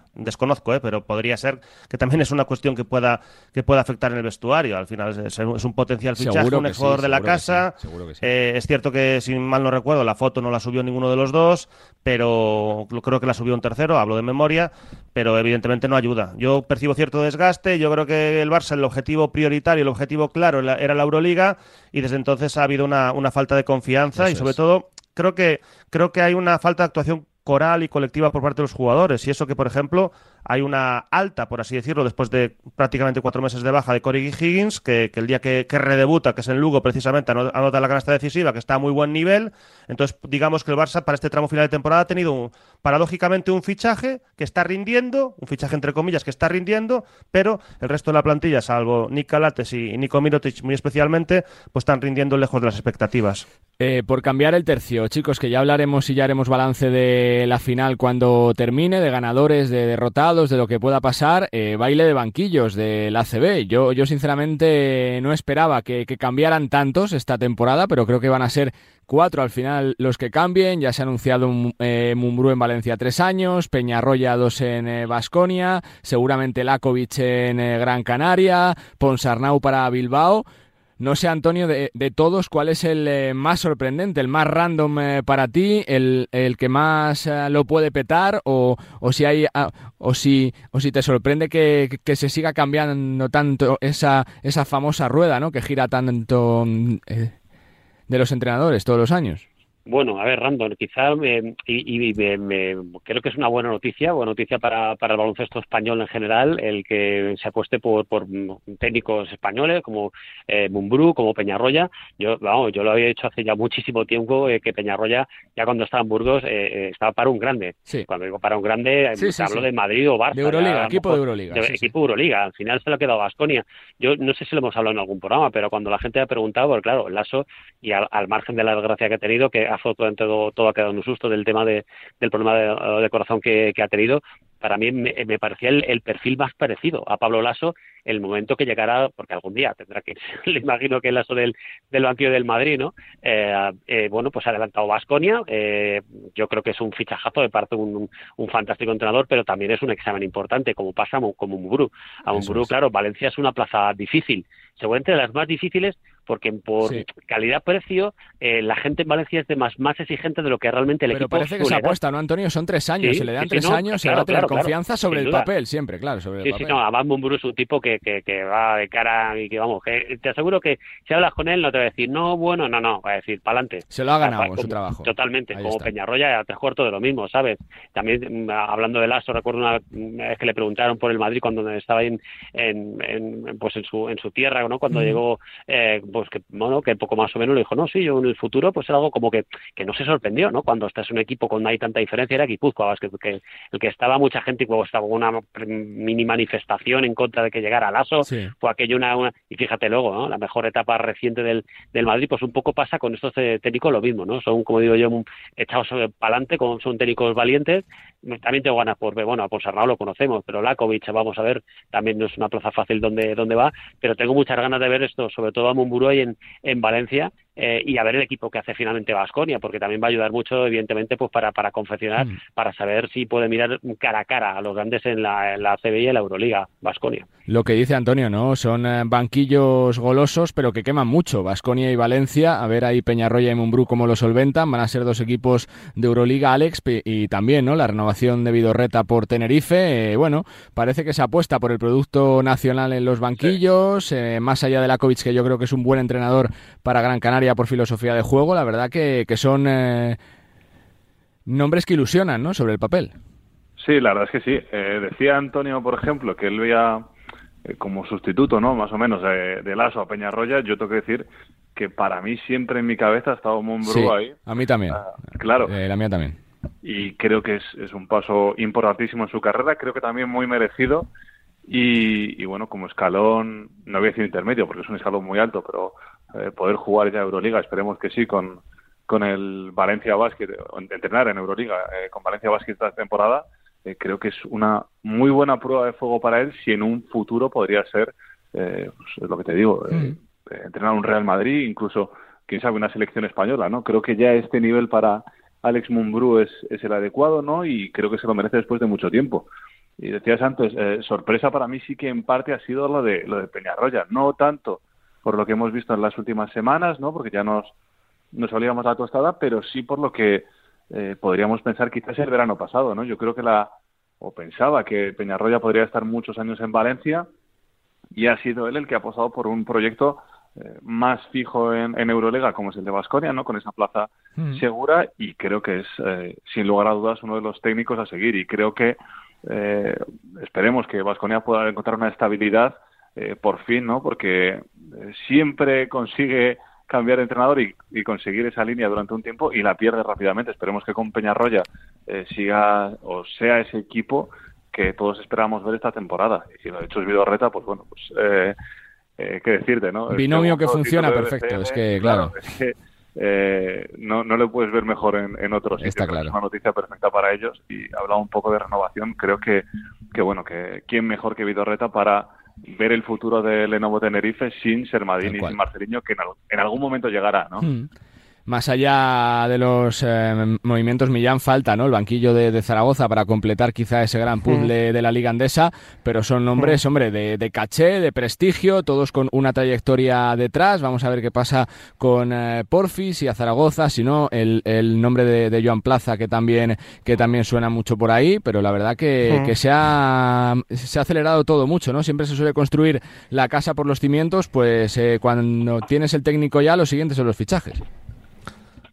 desconozco, ¿eh? pero podría ser que también es una cuestión que pueda, que pueda afectar en el vestuario. Al final es, un potencial fichaje, un ex de la casa. Eh, es cierto que, si mal no recuerdo, la foto no la subió ninguno de los dos, pero creo que la subió un tercero, hablo de memoria, pero evidentemente no ayuda. Yo percibo cierto desgaste, yo creo que el Barça, el objetivo prioritario, el objetivo claro era la Euroliga, y desde entonces ha habido una, falta de confianza y sobre todo creo que, creo que hay una falta de actuación coral y colectiva por parte de los jugadores. Y eso que, por ejemplo, hay una alta, por así decirlo, después de prácticamente cuatro meses de baja de Corey Higgins, que, el día que, redebuta, que es en Lugo, precisamente anota la canasta decisiva, que está a muy buen nivel. Entonces, digamos que el Barça para este tramo final de temporada ha tenido paradójicamente un fichaje que está rindiendo, un fichaje entre comillas que está rindiendo, pero el resto de la plantilla, salvo Nick Calates y Nico Mirotic muy especialmente, pues están rindiendo lejos de las expectativas. Eh, por cambiar el tercio, chicos, que ya hablaremos y ya haremos balance de la final cuando termine, de ganadores, de derrotados de lo que pueda pasar, eh, baile de banquillos del ACB. Yo, yo sinceramente no esperaba que, cambiaran tantos esta temporada, pero creo que van a ser cuatro al final los que cambien. Ya se ha anunciado un, eh, Mumbrú en Valencia tres años, Peñarroya dos en Vasconia, eh, seguramente Lakovic en Gran Canaria, Ponsarnau para Bilbao. No sé, Antonio, de, todos, ¿cuál es el eh, más sorprendente, el más random eh, para ti, el, el que más eh, lo puede petar o, o si hay ah, o si o si te sorprende que, que, se siga cambiando tanto esa esa famosa rueda, ¿no? Que gira tanto de los entrenadores todos los años. Bueno, a ver, Random, quizá, y, me, creo que es una buena noticia, buena noticia para, para el baloncesto español en general, el que se apueste por, por técnicos españoles como eh, Mumbrú, como Peñarroya. Yo, vamos, yo lo había dicho hace ya muchísimo tiempo eh, que Peñarroya, ya cuando estaba en Burgos, eh, eh estaba para un grande. Cuando digo para un grande, hablo de Madrid o Barça. De Euroliga, equipo de Euroliga. equipo de Euroliga. Al final se lo ha quedado Basconia. Yo no sé si lo hemos hablado en algún programa, pero cuando la gente ha preguntado, porque claro, Lasso, y al, al margen de la desgracia que ha tenido, que todo, todo ha quedado en un susto del tema de, del problema de, corazón que, ha tenido. Para mí me, parecía el, perfil más parecido a Pablo Lasso el momento que llegará, porque algún día tendrá que le imagino que el Lasso del, del banquillo del Madrid, ¿no? Eh, eh, bueno, pues ha adelantado Vasconia. Eh, yo creo que es un fichajazo de parte de un, un, fantástico entrenador, pero también es un examen importante, como pasa como Mumbrú. A Mumbrú, claro, Valencia es una plaza difícil, seguramente de las más difíciles porque por calidad-precio eh, la gente en Valencia es de más, más exigente de lo que realmente el Pero parece que se apuesta, ¿no, Antonio? Son tres años, se le dan tres años, se va a tener confianza sobre el papel, siempre, claro, sobre el papel. Sí, no, además Mumburu es un tipo que, que, que, va de cara y que, vamos, que te aseguro que si hablas con él no te va a decir, no, bueno, no, no, va a decir, para adelante. Se lo ha ganado en su trabajo. Totalmente, como Peñarroya, a tres cuartos de lo mismo, ¿sabes? También, mm, hablando de Lasso, recuerdo una vez que le preguntaron por el Madrid cuando estaba en, en, pues en su, en su tierra, ¿no? Cuando llegó, eh, pues que, bueno, que poco más o menos le dijo, no, sí, yo en el futuro, pues era algo como que, que no se sorprendió, ¿no? Cuando estás en un equipo con no hay tanta diferencia, era Guipúzcoa, que, que el que estaba mucha gente y luego estaba una mini manifestación en contra de que llegara Lasso, fue aquello una, una, y fíjate luego, ¿no? La mejor etapa reciente del, del Madrid, pues un poco pasa con estos eh, técnicos lo mismo, ¿no? Son, como digo yo, echados para adelante, son técnicos valientes, también tengo ganas por ver, bueno, por Sarnau lo conocemos, pero Lakovic, vamos a ver, también no es una plaza fácil donde, donde va, pero tengo muchas ganas de ver esto, sobre todo a Mumburuay en, en Valencia, eh, y a ver el equipo que hace finalmente Vasconia, porque también va a ayudar mucho, evidentemente, pues para, para confeccionar, mm. para saber si puede mirar cara a cara a los grandes en la, en la CBI y en la Euroliga, Vasconia. Lo que dice Antonio, ¿no? Son eh, banquillos golosos, pero que queman mucho. Vasconia y Valencia, a ver ahí Peñarroya y Mumbrú cómo lo solventan. Van a ser dos equipos de Euroliga, Alex, y también, ¿no? La renovación de Vidorreta por Tenerife. Eh, bueno, parece que se apuesta por el producto nacional en los banquillos, más allá de Lakovic, que yo creo que es un buen entrenador para Gran Canaria por filosofía de juego, la verdad que, son eh, nombres que ilusionan, ¿no? Sobre el papel. Sí, la verdad es que sí. Eh, decía Antonio, por ejemplo, que él veía eh, como sustituto, ¿no? Más o menos de, Lazo a Peñarroya. Yo tengo que decir que para mí siempre en mi cabeza ha estado Monbrú ahí. A mí también. Ah, claro. la mía también. Y creo que es, es un paso importantísimo en su carrera. Creo que también muy merecido. Y, y, bueno, como escalón, no voy a decir intermedio porque es un escalón muy alto, pero eh, poder jugar ya Euroliga, esperemos que sí, con, con el Valencia Basket, entrenar en Euroliga eh, con Valencia Basket esta temporada, eh, creo que es una muy buena prueba de fuego para él si en un futuro podría ser, pues, lo que te digo, mm. entrenar un Real Madrid, incluso, quién sabe, una selección española, ¿no? Creo que ya este nivel para Alex Mumbrú es, es el adecuado, ¿no? Y creo que se lo merece después de mucho tiempo. Y decías antes, sorpresa para mí sí que en parte ha sido lo de, lo de Peñarroya, no tanto por lo que hemos visto en las últimas semanas, ¿no? Porque ya nos, nos olíamos la tostada, pero sí por lo que eh, podríamos pensar quizás el verano pasado, ¿no? Yo creo que la, o pensaba que Peñarroya podría estar muchos años en Valencia y ha sido él el que ha apostado por un proyecto eh, más fijo en, en, Eurolega como es el de Vasconia, ¿no? Con esa plaza mm. segura y creo que es, eh, sin lugar a dudas, uno de los técnicos a seguir y creo que esperemos que Vasconia pueda encontrar una estabilidad eh, por fin, ¿no? Porque eh, siempre consigue cambiar de entrenador y, conseguir esa línea durante un tiempo y la pierde rápidamente. Esperemos que con Peñarroya eh, siga o sea ese equipo que todos esperamos ver esta temporada. Y si lo ha hecho es Vidorreta, pues bueno, pues eh, qué decirte, ¿no? Binomio que funciona perfecto, es que claro. no, no le puedes ver mejor en, en otros sitios. Está claro. Es una noticia perfecta para ellos y habla un poco de renovación. Creo que, que bueno, que quién mejor que Vidorreta para ver el futuro de Lenovo Tenerife sin Sermadini y sin Marceliño, que en, algún momento llegará, ¿no? Hmm más allá de los eh, movimientos Millán falta no el banquillo de, Zaragoza para completar quizá ese gran puzzle de la liga andesa pero son nombres hombre de, caché de prestigio todos con una trayectoria detrás. Vamos a ver qué pasa con eh, Porfis y a Zaragoza si no el, nombre de, Joan Plaza que también que también suena mucho por ahí pero la verdad que, que se ha se ha acelerado todo mucho no siempre se suele construir la casa por los cimientos pues eh, cuando tienes el técnico ya los siguientes son los fichajes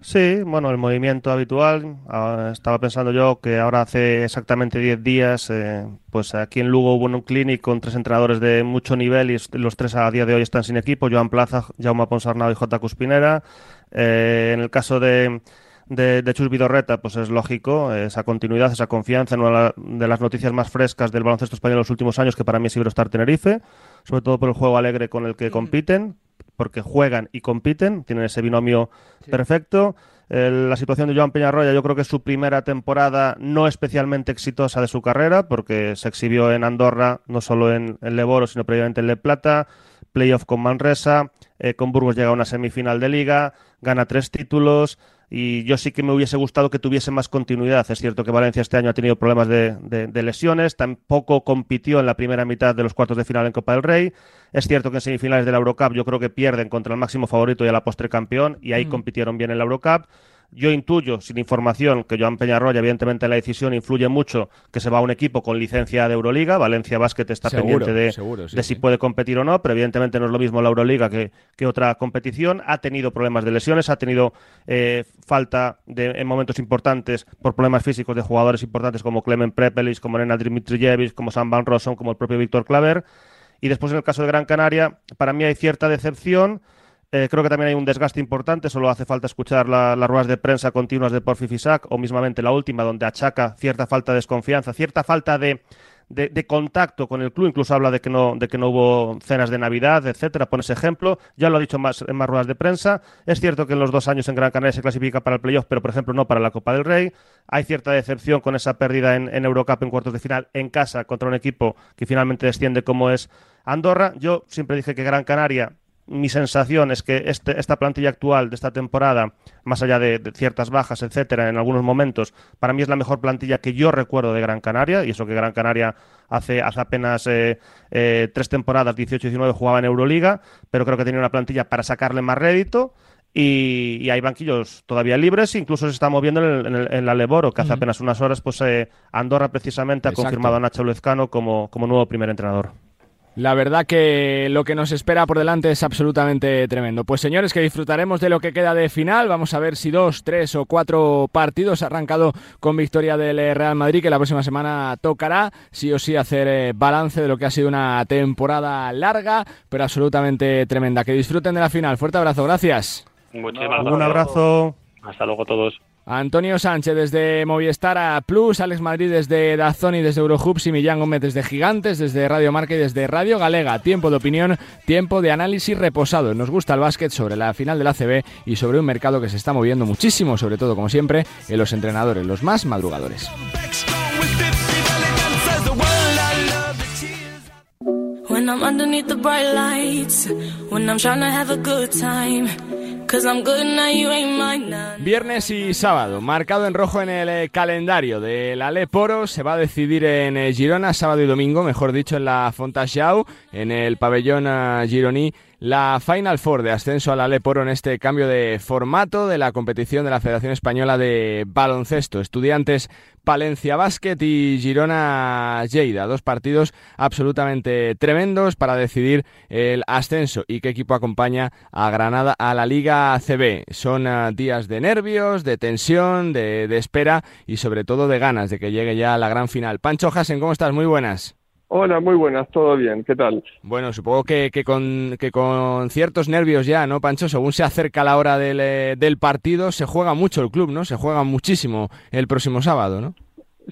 Sí, bueno, el movimiento habitual. Ah, estaba pensando yo que ahora hace exactamente 10 días, eh, pues aquí en Lugo hubo un clinic con tres entrenadores de mucho nivel y los tres a día de hoy están sin equipo, Joan Plaza, Jaume Ponsarnau y J. Cuspinera. Eh, en el caso de, de, Chus Vidorreta, pues es lógico, esa continuidad, esa confianza en una de las noticias más frescas del baloncesto español en los últimos años, que para mí es Iberostar Tenerife, sobre todo por el juego alegre con el que compiten, porque juegan y compiten, tienen ese binomio perfecto. la situación de Joan Peñarroya, yo creo que es su primera temporada no especialmente exitosa de su carrera, porque se exhibió en Andorra, no solo en, el Leboro, sino previamente en Le Plata, playoff con Manresa, eh, con Burgos llega a una semifinal de liga, gana tres títulos, y yo sí que me hubiese gustado que tuviese más continuidad. Es cierto que Valencia este año ha tenido problemas de, de, lesiones, tampoco compitió en la primera mitad de los cuartos de final en Copa del Rey. Es cierto que en semifinales de la Eurocup yo creo que pierden contra el máximo favorito y a la postre campeón, y ahí mm. compitieron bien en la Eurocup. Yo intuyo, sin información, que Joan Peñarroya, evidentemente, la decisión influye mucho que se va a un equipo con licencia de Euroliga. Valencia Basket está pendiente de, si puede competir o no, pero evidentemente no es lo mismo la Euroliga que, otra competición. Ha tenido problemas de lesiones, ha tenido eh, falta de, en momentos importantes por problemas físicos de jugadores importantes como Clement Prepelis, como Nenad Dimitrijevic, como Sam Van Rossum, como el propio Víctor Claver. Y después, en el caso de Gran Canaria, para mí hay cierta decepción Eh, creo que también hay un desgaste importante, solo hace falta escuchar las ruedas de prensa continuas de Porfi Fisac o mismamente la última, donde achaca cierta falta de desconfianza, cierta falta de, de, contacto con el club, incluso habla de que no, de que no hubo cenas de Navidad, etcétera, pone ese ejemplo, ya lo ha dicho más, en más ruedas de prensa, es cierto que en los dos años en Gran Canaria se clasifica para el playoff, pero por ejemplo no para la Copa del Rey, hay cierta decepción con esa pérdida en, en Eurocup en cuartos de final en casa contra un equipo que finalmente desciende como es Andorra, yo siempre dije que Gran Canaria mi sensación es que este, esta plantilla actual de esta temporada, más allá de, ciertas bajas, etcétera, en algunos momentos, para mí es la mejor plantilla que yo recuerdo de Gran Canaria, y eso que Gran Canaria hace, hace apenas eh, eh, tres temporadas, 18-19, jugaba en Euroliga, pero creo que tenía una plantilla para sacarle más rédito. Y, hay banquillos todavía libres, incluso se está moviendo en, la Leboro, que hace apenas unas horas, pues eh, Andorra precisamente ha confirmado a Nacho Lezcano como, como nuevo primer entrenador. La verdad que lo que nos espera por delante es absolutamente tremendo. Pues señores, que disfrutaremos de lo que queda de final. Vamos a ver si dos, tres o cuatro partidos ha arrancado con victoria del eh, Real Madrid, que la próxima semana tocará sí o sí hacer eh, balance de lo que ha sido una temporada larga, pero absolutamente tremenda. Que disfruten de la final. Fuerte abrazo, gracias. Un abrazo. Hasta luego todos. Antonio Sánchez desde Movistar a Plus, Alex Madrid desde Dazón y desde Eurohubs y Millán Gómez desde Gigantes, desde Radio Marca y desde Radio Galega. Tiempo de opinión, tiempo de análisis reposado. Nos gusta el básquet sobre la final de la CB y sobre un mercado que se está moviendo muchísimo, sobre todo como siempre, en los entrenadores, los más madrugadores. Viernes y sábado, marcado en rojo en el eh, calendario de la Leporo, se va a decidir en eh, Girona, sábado y domingo, mejor dicho, en la Fontajau, en el pabellón eh, gironí la Final Four de ascenso a la Leporo en este cambio de formato de la competición de la Federación Española de Baloncesto. Estudiantes Palencia Basket y Girona Lleida. Dos partidos absolutamente tremendos para decidir el ascenso y qué equipo acompaña a Granada a la Liga CB. Son ah, días de nervios, de tensión, de, espera y sobre todo de ganas de que llegue ya la gran final. Pancho Hasen, ¿cómo estás? Muy buenas. Hola, muy buenas, todo bien, ¿qué tal? Bueno, supongo que, que, con, que con ciertos nervios ya, ¿no, Pancho? Según se acerca la hora del, eh, del partido, se juega mucho el club, ¿no? Se juega muchísimo el próximo sábado, ¿no?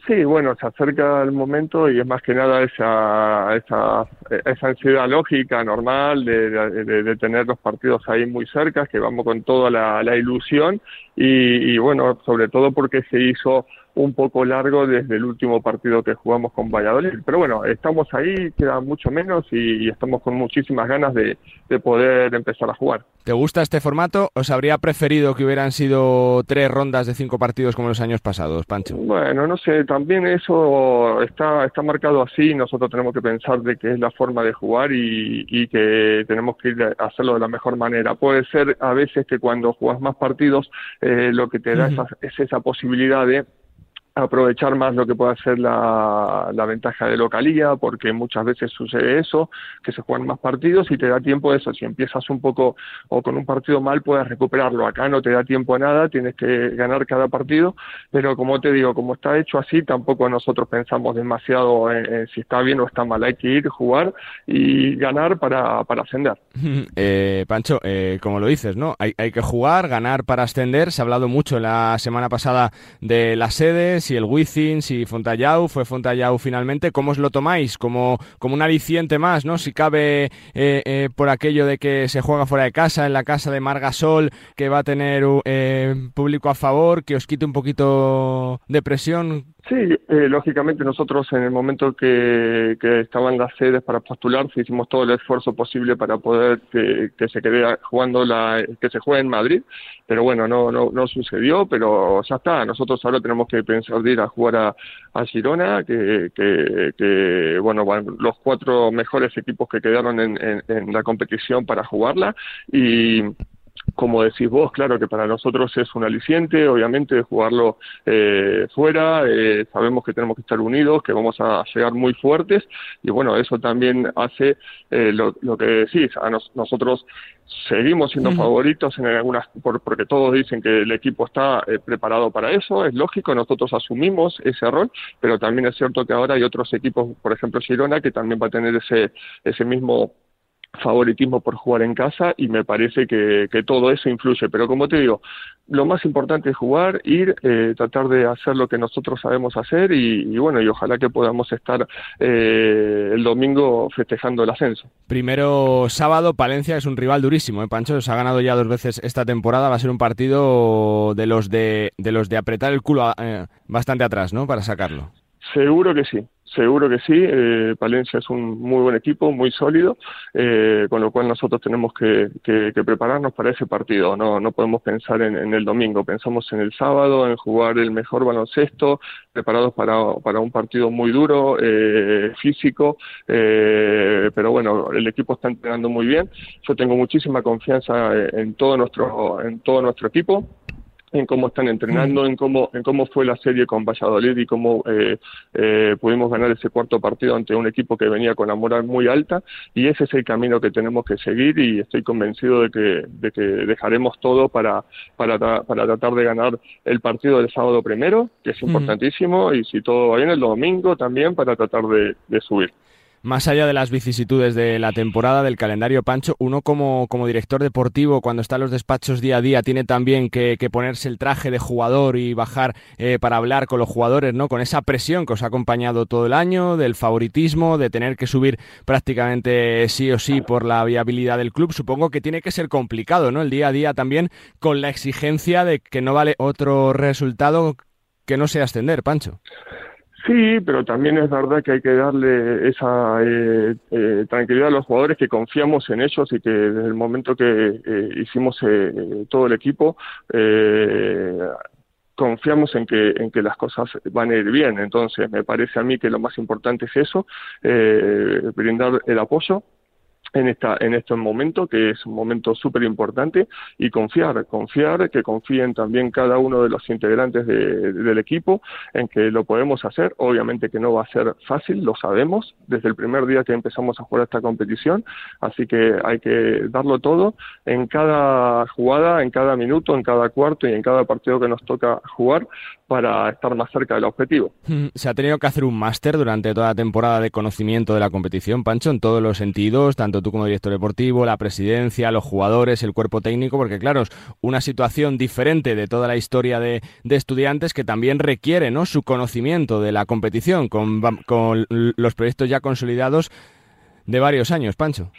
Sí, bueno, se acerca el momento y es más que nada esa, esa, esa ansiedad lógica, normal, de, de, tener los partidos ahí muy cerca, que vamos con toda la, la ilusión y, y, bueno, sobre todo porque se hizo un poco largo desde el último partido que jugamos con Valladolid. Pero bueno, estamos ahí, queda mucho menos y, estamos con muchísimas ganas de, poder empezar a jugar. ¿Te gusta este formato? ¿Os habría preferido que hubieran sido tres rondas de cinco partidos como los años pasados, Pancho? Bueno, no sé, también eso está, está marcado así. Nosotros tenemos que pensar de que es la forma de jugar y, y que tenemos que ir a hacerlo de la mejor manera. Puede ser a veces que cuando jugas más partidos, eh, lo que te da es esa posibilidad de aprovechar más lo que pueda ser la, la, ventaja de localía, porque muchas veces sucede eso, que se juegan más partidos y te da tiempo eso. Si empiezas un poco o con un partido mal, puedes recuperarlo. Acá no te da tiempo a nada, tienes que ganar cada partido, pero como te digo, como está hecho así, tampoco nosotros pensamos demasiado en, si está bien o está mal. Hay que ir, jugar y ganar para, para ascender. Eh, Pancho, eh, como lo dices, ¿no? Hay, hay que jugar, ganar para ascender. Se ha hablado mucho la semana pasada de las sedes si el Wizzing, si Fontallau, fue Fontallau finalmente, ¿cómo os lo tomáis? Como, como un aliciente más, ¿no? Si cabe eh, eh, por aquello de que se juega fuera de casa, en la casa de Margasol, que va a tener eh, público a favor, que os quite un poquito de presión. Sí, eh, lógicamente nosotros en el momento que, que, estaban las sedes para postularse hicimos todo el esfuerzo posible para poder que, se quede jugando la que se juegue en Madrid, pero bueno no no no sucedió, pero ya está. Nosotros ahora tenemos que pensar de ir a jugar a, a Girona, que, que, que bueno van los cuatro mejores equipos que quedaron en, en la competición para jugarla y como decís vos, claro que para nosotros es un aliciente, obviamente, de jugarlo eh, fuera, eh, sabemos que tenemos que estar unidos, que vamos a llegar muy fuertes, y bueno, eso también hace eh, lo, lo, que decís, a nos, nosotros seguimos siendo favoritos en algunas, por, porque todos dicen que el equipo está eh, preparado para eso, es lógico, nosotros asumimos ese rol, pero también es cierto que ahora hay otros equipos, por ejemplo Girona, que también va a tener ese, ese mismo favoritismo por jugar en casa y me parece que, que, todo eso influye. Pero como te digo, lo más importante es jugar, ir, eh, tratar de hacer lo que nosotros sabemos hacer y, y bueno, y ojalá que podamos estar eh, el domingo festejando el ascenso. Primero sábado, Palencia es un rival durísimo, ¿eh, Pancho? Se ha ganado ya dos veces esta temporada, va a ser un partido de los de, de los de apretar el culo eh, bastante atrás, ¿no? Para sacarlo. Seguro que sí, Seguro que sí, eh, Palencia es un muy buen equipo, muy sólido, eh, con lo cual nosotros tenemos que, que, que, prepararnos para ese partido. No, no podemos pensar en, el domingo, pensamos en el sábado, en jugar el mejor baloncesto, preparados para, para un partido muy duro, eh, físico, eh, pero bueno, el equipo está entrenando muy bien. Yo tengo muchísima confianza en todo nuestro, en todo nuestro equipo en cómo están entrenando, en cómo, en cómo fue la serie con Valladolid y cómo eh, eh, pudimos ganar ese cuarto partido ante un equipo que venía con la moral muy alta. Y ese es el camino que tenemos que seguir y estoy convencido de que, de que dejaremos todo para, para, para tratar de ganar el partido del sábado primero, que es importantísimo, y si todo va bien el domingo también para tratar de, de subir más allá de las vicisitudes de la temporada, del calendario Pancho, uno como, como director deportivo, cuando está en los despachos día a día, tiene también que, que ponerse el traje de jugador y bajar eh, para hablar con los jugadores, ¿no? Con esa presión que os ha acompañado todo el año, del favoritismo, de tener que subir prácticamente sí o sí por la viabilidad del club. Supongo que tiene que ser complicado, ¿no? El día a día también con la exigencia de que no vale otro resultado que no sea ascender, Pancho. Sí, pero también es verdad que hay que darle esa eh, eh, tranquilidad a los jugadores que confiamos en ellos y que desde el momento que eh, hicimos eh, todo el equipo eh, confiamos en que, en que las cosas van a ir bien. Entonces, me parece a mí que lo más importante es eso, brindar el apoyo en esta en este momento que es un momento súper importante y confiar confiar que confíen también cada uno de los integrantes de, del equipo en que lo podemos hacer. Obviamente que no va a ser fácil lo sabemos desde el primer día que empezamos a jugar esta competición así que hay que darlo todo en cada jugada en cada minuto en cada cuarto y en cada partido que nos toca jugar para estar más cerca del objetivo se ha tenido que hacer un máster durante toda la temporada de conocimiento de la competición Pancho en todos los sentidos tanto tú como director deportivo, la presidencia, los jugadores, el cuerpo técnico, porque claro, es una situación diferente de toda la historia de, de estudiantes que también requiere ¿no? su conocimiento de la competición con, con los proyectos ya consolidados de varios años, Pancho.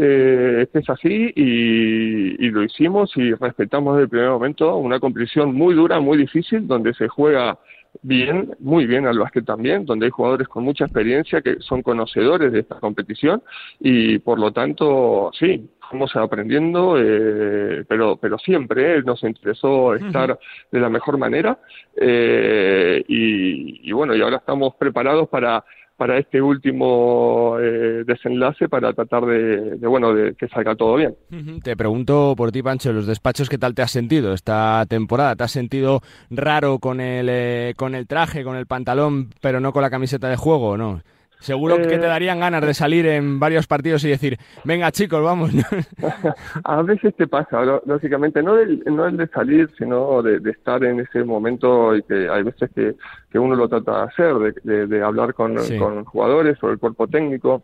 Eh, es así y, y, lo hicimos y respetamos desde el primer momento una competición muy dura, muy difícil, donde se juega bien, muy bien al básquet también, donde hay jugadores con mucha experiencia que son conocedores de esta competición y por lo tanto, sí, fuimos aprendiendo, eh, pero, pero siempre eh, nos interesó estar uh -huh. de la mejor manera eh, y, y bueno, y ahora estamos preparados para para este último eh, desenlace para tratar de, bueno de que salga todo bien. Te pregunto por ti, Pancho, los despachos, ¿qué tal te has sentido esta temporada? ¿Te has sentido raro con el eh, con el traje, con el pantalón, pero no con la camiseta de juego, o no? Seguro eh... que te darían ganas de salir en varios partidos y decir, venga chicos, vamos. a veces te pasa, lógicamente, no el, no el de salir, sino de, de, estar en ese momento y que hay veces que, que uno lo trata de hacer, de, de, de hablar con, sí. con jugadores o el cuerpo técnico,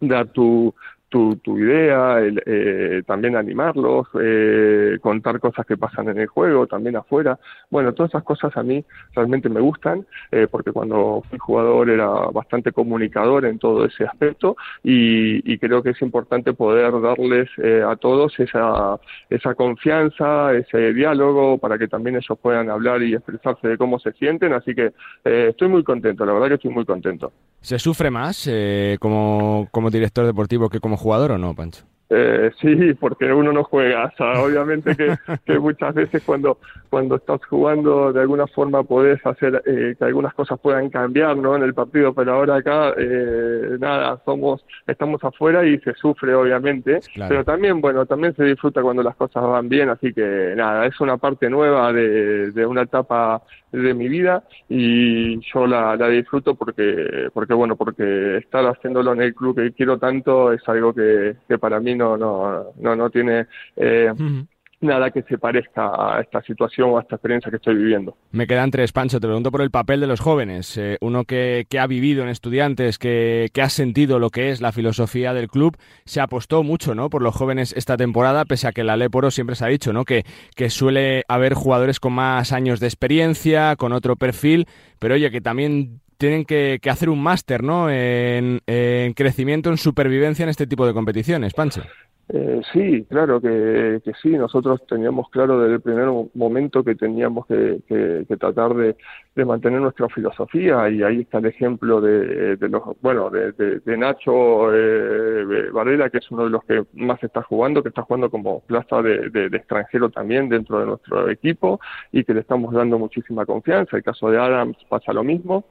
dar tu, tu, idea, eh, también animarlos, eh, contar cosas que pasan en el juego, también afuera. Bueno, todas esas cosas a mí realmente me gustan, eh, porque cuando fui jugador era bastante comunicador en todo ese aspecto y, creo que es importante poder darles a todos esa, confianza, ese diálogo, para que también ellos puedan hablar y expresarse de cómo se sienten. Así que estoy muy contento, la verdad que estoy muy contento. ¿Se sufre más como, como director deportivo que como jugador o no, Pancho? Eh, sí, porque uno no juega. O sea, obviamente que, que, muchas veces cuando, cuando estás jugando de alguna forma podés hacer eh, que algunas cosas puedan cambiar ¿no? en el partido, pero ahora acá eh, nada, somos, estamos afuera y se sufre obviamente, claro. pero también bueno, también se disfruta cuando las cosas van bien, así que nada, es una parte nueva de, de una etapa de mi vida y yo la, la disfruto porque, porque bueno, porque estar haciéndolo en el club que quiero tanto es algo que, que para mí no, no, no, no tiene eh. Nada que se parezca a esta situación o a esta experiencia que estoy viviendo. Me quedan tres, Pancho. Te pregunto por el papel de los jóvenes. Eh, uno que, ha vivido en estudiantes, que, ha sentido lo que es la filosofía del club. Se apostó mucho ¿no? por los jóvenes esta temporada, pese a que la Leporo siempre se ha dicho ¿no? que, que suele haber jugadores con más años de experiencia, con otro perfil, pero oye, que también tienen que, hacer un máster ¿no? En, en, crecimiento, en supervivencia en este tipo de competiciones, Pancho. Eh, sí, claro que, sí. Nosotros teníamos claro desde el primer momento que teníamos que, tratar de, mantener nuestra filosofía y ahí está el ejemplo de, los, bueno, de, Nacho eh, Varela, que es uno de los que más está jugando, que está jugando como plaza de, extranjero también dentro de nuestro equipo y que le estamos dando muchísima confianza. El caso de Adams pasa lo mismo.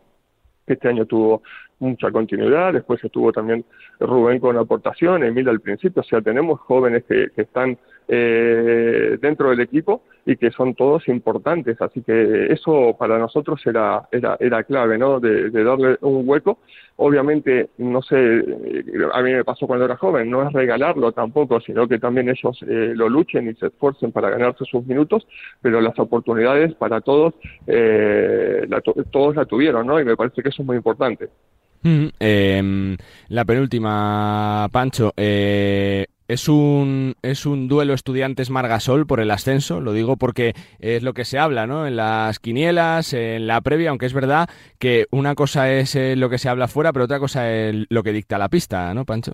Este año tuvo mucha continuidad, después estuvo también Rubén con aportación, Emil al principio, o sea, tenemos jóvenes que, que están eh, dentro del equipo y que son todos importantes. Así que eso para nosotros era, era, clave, ¿no? De, darle un hueco. Obviamente, no sé, eh, a mí me pasó cuando era joven, no es regalarlo tampoco, sino que también ellos eh, lo luchen y se esfuercen para ganarse sus minutos, pero las oportunidades para todos, eh, todos la tuvieron, ¿no? Y me parece que eso es muy importante. Mm, em, la penúltima, Pancho. Eh, es un, es un duelo estudiantes Margasol por el ascenso, lo digo porque es lo que se habla, ¿no? En las quinielas, en la previa, aunque es verdad que una cosa es eh, lo que se habla fuera, pero otra cosa es lo que dicta la pista, ¿no, Pancho?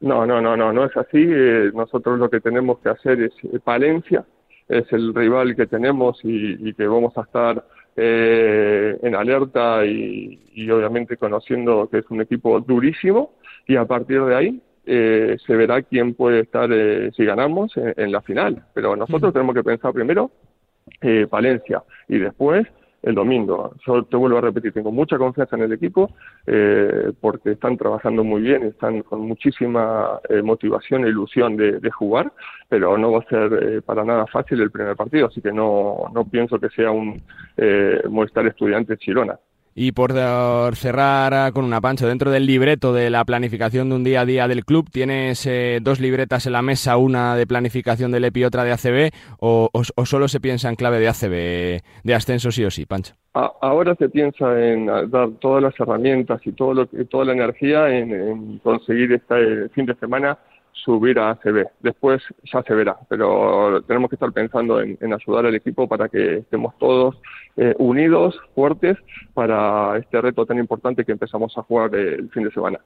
No, no, no, no, no es así. Eh, nosotros lo que tenemos que hacer es eh, Palencia, es el rival que tenemos y, que vamos a estar en alerta y, y obviamente conociendo que es un equipo durísimo y a partir de ahí eh, se verá quién puede estar, eh, si ganamos, en, la final. Pero nosotros tenemos que pensar primero eh, Valencia y después el domingo. Yo te vuelvo a repetir, tengo mucha confianza en el equipo eh, porque están trabajando muy bien, están con muchísima motivación e ilusión de, de, jugar, pero no va a ser para nada fácil el primer partido, así que no, no pienso que sea un eh, molestar estudiantes Chirona. Y por cerrar con una pancha, dentro del libreto de la planificación de un día a día del club, ¿tienes eh, dos libretas en la mesa, una de planificación del EPI y otra de ACB? O, solo se piensa en clave de ACB, de ascenso sí o sí, Pancho? ahora se piensa en dar todas las herramientas y todo lo, toda la energía en, conseguir este fin de semana subir a ACB. Después ya se verá, pero tenemos que estar pensando en, ayudar al equipo para que estemos todos eh, unidos, fuertes, para este reto tan importante que empezamos a jugar el fin de semana.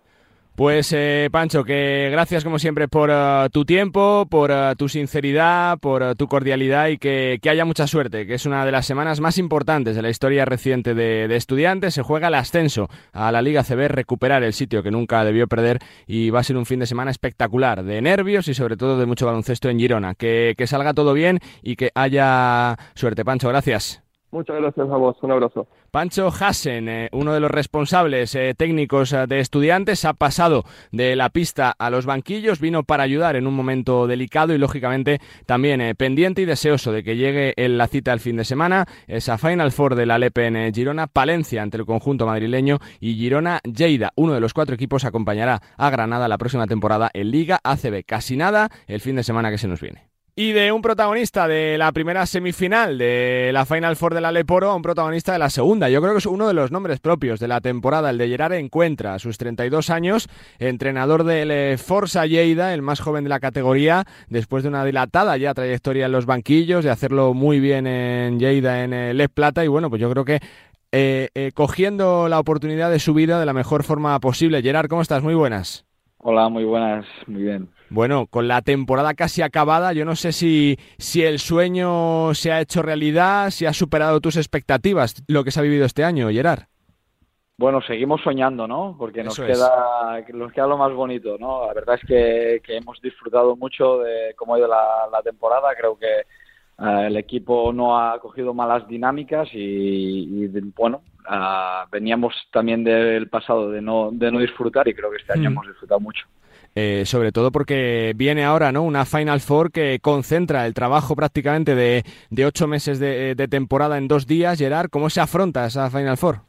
Pues eh, Pancho, que gracias como siempre por eh, tu tiempo, por eh, tu sinceridad, por tu cordialidad y que, haya mucha suerte, que es una de las semanas más importantes de la historia reciente de, de, estudiantes. Se juega el ascenso a la Liga CB, recuperar el sitio que nunca debió perder y va a ser un fin de semana espectacular, de nervios y sobre todo de mucho baloncesto en Girona. Que, que salga todo bien y que haya suerte. Pancho, gracias. Muchas gracias a vos, un abrazo. Pancho Hassen, eh, uno de los responsables eh, técnicos eh, de estudiantes, ha pasado de la pista a los banquillos, vino para ayudar en un momento delicado y lógicamente también pendiente y deseoso de que llegue en la cita el fin de semana, esa Final Four de la Lepe en Girona, Palencia ante el conjunto madrileño y Girona Lleida. Uno de los cuatro equipos acompañará a Granada la próxima temporada en Liga ACB. Casi nada el fin de semana que se nos viene. Y de un protagonista de la primera semifinal de la Final Four de la Leporo a un protagonista de la segunda. Yo creo que es uno de los nombres propios de la temporada. El de Gerard encuentra a sus 32 años, entrenador del Forza Lleida, el más joven de la categoría, después de una dilatada ya trayectoria en los banquillos, de hacerlo muy bien en Lleida, en el Les Plata. Y bueno, pues yo creo que eh, eh, cogiendo la oportunidad de su vida de la mejor forma posible. Gerard, ¿cómo estás? Muy buenas. Hola, muy buenas, muy bien. Bueno, con la temporada casi acabada, yo no sé si, si el sueño se ha hecho realidad, si ha superado tus expectativas, lo que se ha vivido este año, Gerard. Bueno, seguimos soñando, ¿no? Porque nos queda, nos queda lo más bonito, ¿no? La verdad es que, hemos disfrutado mucho de cómo ha ido la, temporada. Creo que eh, el equipo no ha cogido malas dinámicas y, bueno, uh, veníamos también del pasado de no, de no disfrutar y creo que este año mm. hemos disfrutado mucho. Eh, sobre todo porque viene ahora ¿no? una Final Four que concentra el trabajo prácticamente de, de ocho meses de, temporada en dos días. Gerard, ¿cómo se afronta esa Final Four?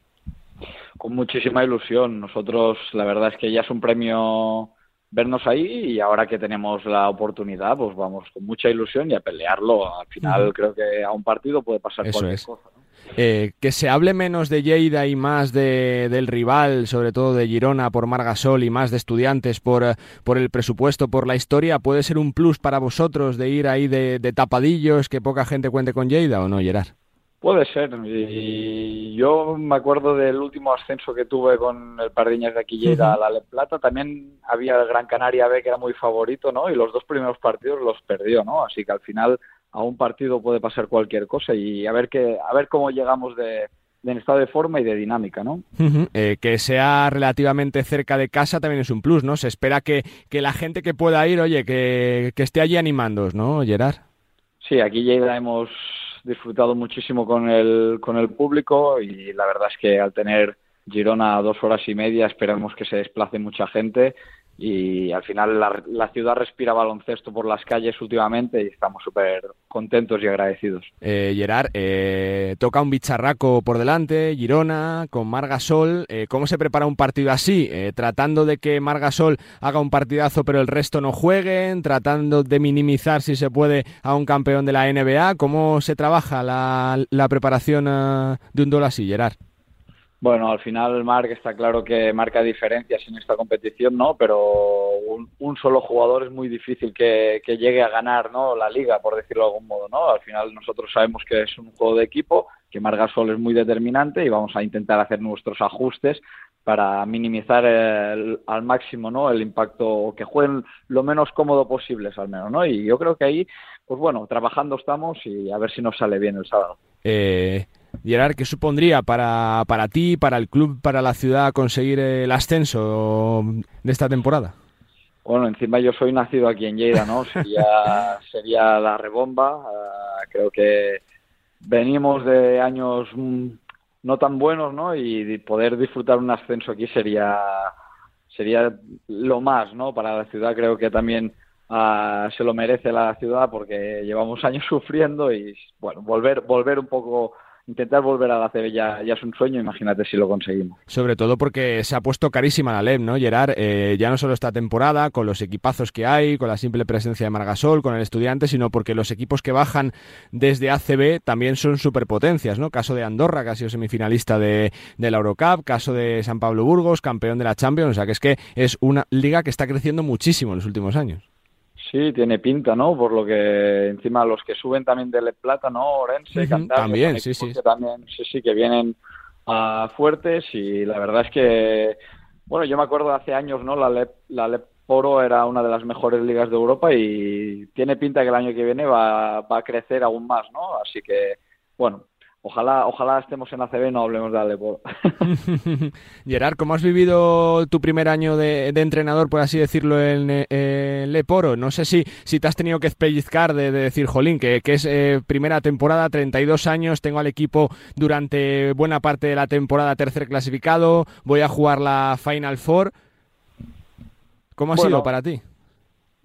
Con muchísima ilusión. Nosotros, la verdad es que ya es un premio vernos ahí y ahora que tenemos la oportunidad, pues vamos con mucha ilusión y a pelearlo. Al final creo que a un partido puede pasar cualquier cosa. Eh, que se hable menos de Lleida y más de, del rival, sobre todo de Girona por Margasol y más de estudiantes por, eh, por el presupuesto, por la historia, ¿puede ser un plus para vosotros de ir ahí de, tapadillos, que poca gente cuente con Lleida o no, Gerard? Puede ser. Y yo me acuerdo del último ascenso que tuve con el Pardiñas de aquí Lleida a la Le Plata. También había el Gran Canaria B que era muy favorito, ¿no? Y los dos primeros partidos los perdió, ¿no? Así que al final a un partido puede pasar cualquier cosa y a ver qué, a ver cómo llegamos de, en estado de forma y de dinámica, ¿no? Eh, que sea relativamente cerca de casa también es un plus, ¿no? Se espera que, que la gente que pueda ir, oye, que, que esté allí animándos, ¿no, Gerard? Sí, aquí ya hemos disfrutado muchísimo con el, con el público y la verdad es que al tener Girona dos horas y media esperamos que se desplace mucha gente y al final la, ciudad respira baloncesto por las calles últimamente y estamos súper contentos y agradecidos. Eh, Gerard, eh, toca un bicharraco por delante, Girona, con Margasol. Eh, ¿Cómo se prepara un partido así? Eh, tratando de que Margasol haga un partidazo pero el resto no jueguen, tratando de minimizar si se puede a un campeón de la NBA. ¿Cómo se trabaja la, la preparación de un duelo así, Gerard? Bueno, al final Marc está claro que marca diferencias en esta competición, ¿no? Pero un, solo jugador es muy difícil que, llegue a ganar, ¿no? La liga, por decirlo de algún modo, ¿no? Al final nosotros sabemos que es un juego de equipo, que Marc Gasol es muy determinante y vamos a intentar hacer nuestros ajustes para minimizar al máximo, ¿no? El impacto, que jueguen lo menos cómodo posibles al menos, ¿no? Y yo creo que ahí, pues bueno, trabajando estamos y a ver si nos sale bien el sábado. Eh, Gerard, ¿qué supondría para, para ti, para el club, para la ciudad conseguir el ascenso de esta temporada? Bueno, encima yo soy nacido aquí en Lleida, ¿no? Sería, sería la rebomba. Ah, creo que venimos de años mm, no tan buenos, ¿no? Y poder disfrutar un ascenso aquí sería sería lo más, ¿no? Para la ciudad creo que también ah, se lo merece la ciudad porque llevamos años sufriendo y bueno, volver volver un poco intentar volver a la CB ya, es un sueño, imagínate si lo conseguimos. Sobre todo porque se ha puesto carísima la LEM, ¿no, Gerard? Eh, ya no solo esta temporada, con los equipazos que hay, con la simple presencia de Margasol, con el estudiante, sino porque los equipos que bajan desde ACB también son superpotencias, ¿no? Caso de Andorra, que ha sido semifinalista de, de la Eurocup, caso de San Pablo Burgos, campeón de la Champions, o sea que es que es una liga que está creciendo muchísimo en los últimos años. Sí, tiene pinta, ¿no? Por lo que encima los que suben también de Le Plata, ¿no? Orense, También, sí, sí. También, sí, sí, que vienen uh, fuertes y la verdad es que, bueno, yo me acuerdo hace años, ¿no? La Le, la Le Poro era una de las mejores ligas de Europa y tiene pinta que el año que viene va, va a crecer aún más, ¿no? Así que, bueno, Ojalá, ojalá estemos en ACB y no hablemos de Aleporo. Gerard, ¿cómo has vivido tu primer año de, entrenador, por así decirlo, en, Leporo? No sé si, si te has tenido que pellizcar de, decir, jolín, que, es eh, primera temporada, 32 años, tengo al equipo durante buena parte de la temporada tercer clasificado, voy a jugar la Final Four. ¿Cómo ha sido para ti?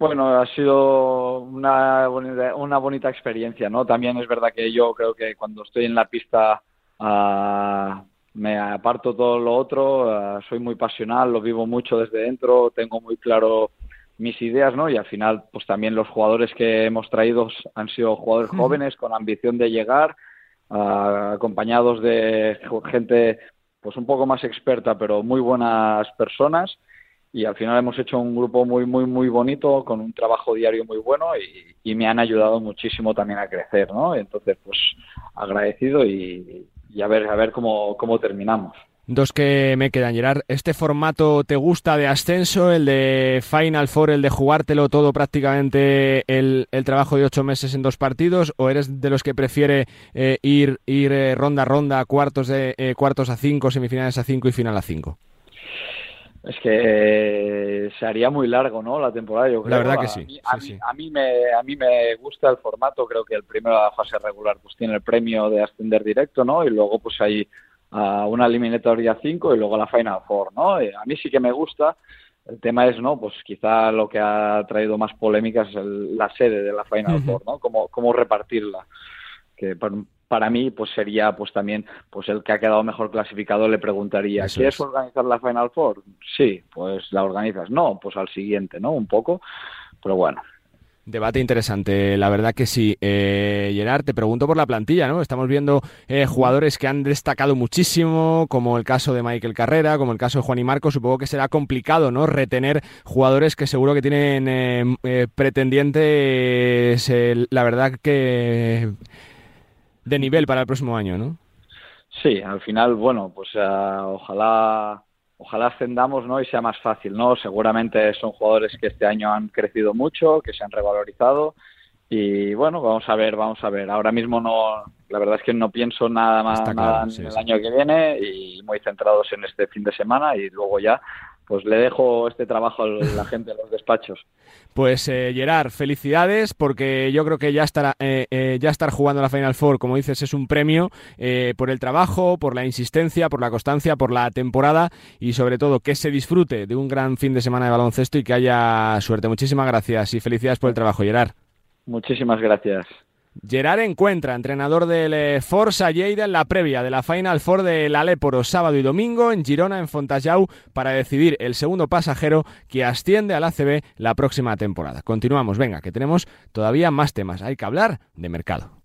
Bueno, ha sido una bonita, una bonita experiencia, ¿no? También es verdad que yo creo que cuando estoy en la pista ah, me aparto todo lo otro, ah, soy muy pasional, lo vivo mucho desde dentro, tengo muy claro mis ideas, ¿no? Y al final, pues también los jugadores que hemos traído han sido jugadores jóvenes con ambición de llegar, ah, acompañados de gente pues un poco más experta, pero muy buenas personas y al final hemos hecho un grupo muy, muy, muy bonito, con un trabajo diario muy bueno y, me han ayudado muchísimo también a crecer, ¿no? Entonces, pues agradecido y, a ver, a ver cómo, cómo terminamos. Dos que me quedan, Gerard. ¿Este formato te gusta de ascenso, el de Final Four, el de jugártelo todo prácticamente el, el trabajo de ocho meses en dos partidos? ¿O eres de los que prefiere eh, ir, ir eh, ronda a ronda, cuartos, de, eh, cuartos a cinco, semifinales a cinco y final a cinco? Es que eh, se haría muy largo, ¿no? La temporada, yo creo. La verdad que sí. A mí, A, mí, me, a mí me gusta el formato. Creo que el primero de la fase regular pues tiene el premio de ascender directo, ¿no? Y luego pues hay uh, una eliminatoria 5 y luego la Final Four, ¿no? a mí sí que me gusta. El tema es, ¿no? Pues quizá lo que ha traído más polémicas es la sede de la Final Four, ¿no? Cómo, cómo repartirla. Que para mí pues sería pues también pues el que ha quedado mejor clasificado le preguntaría ¿quieres organizar la Final Four? Sí, pues la organizas. No, pues al siguiente, ¿no? Un poco, pero bueno. Debate interesante, la verdad que sí. Eh, Gerard, te pregunto por la plantilla, ¿no? Estamos viendo eh, jugadores que han destacado muchísimo, como el caso de Michael Carrera, como el caso de Juan y Marco. Supongo que será complicado, ¿no? Retener jugadores que seguro que tienen eh, eh pretendientes, la verdad que de nivel para el próximo año, ¿no? Sí, al final, bueno, pues ojalá ojalá ascendamos ¿no? y sea más fácil. ¿no? Seguramente son jugadores que este año han crecido mucho, que se han revalorizado y bueno, vamos a ver, vamos a ver. Ahora mismo no, la verdad es que no pienso nada más nada en el año que viene y muy centrados en este fin de semana y luego ya pues le dejo este trabajo a la gente de los despachos. Pues eh, Gerard, felicidades porque yo creo que ya estar, eh, eh, ya estar jugando la Final Four, como dices, es un premio eh, por el trabajo, por la insistencia, por la constancia, por la temporada y sobre todo que se disfrute de un gran fin de semana de baloncesto y que haya suerte. Muchísimas gracias y felicidades por el trabajo, Gerard. Muchísimas gracias. Gerard encuentra, entrenador del eh, Forza Lleida en la previa de la Final Four del Aléporo sábado y domingo en Girona, en Fontajau, para decidir el segundo pasajero que asciende al ACB la próxima temporada. Continuamos, venga, que tenemos todavía más temas. Hay que hablar de mercado.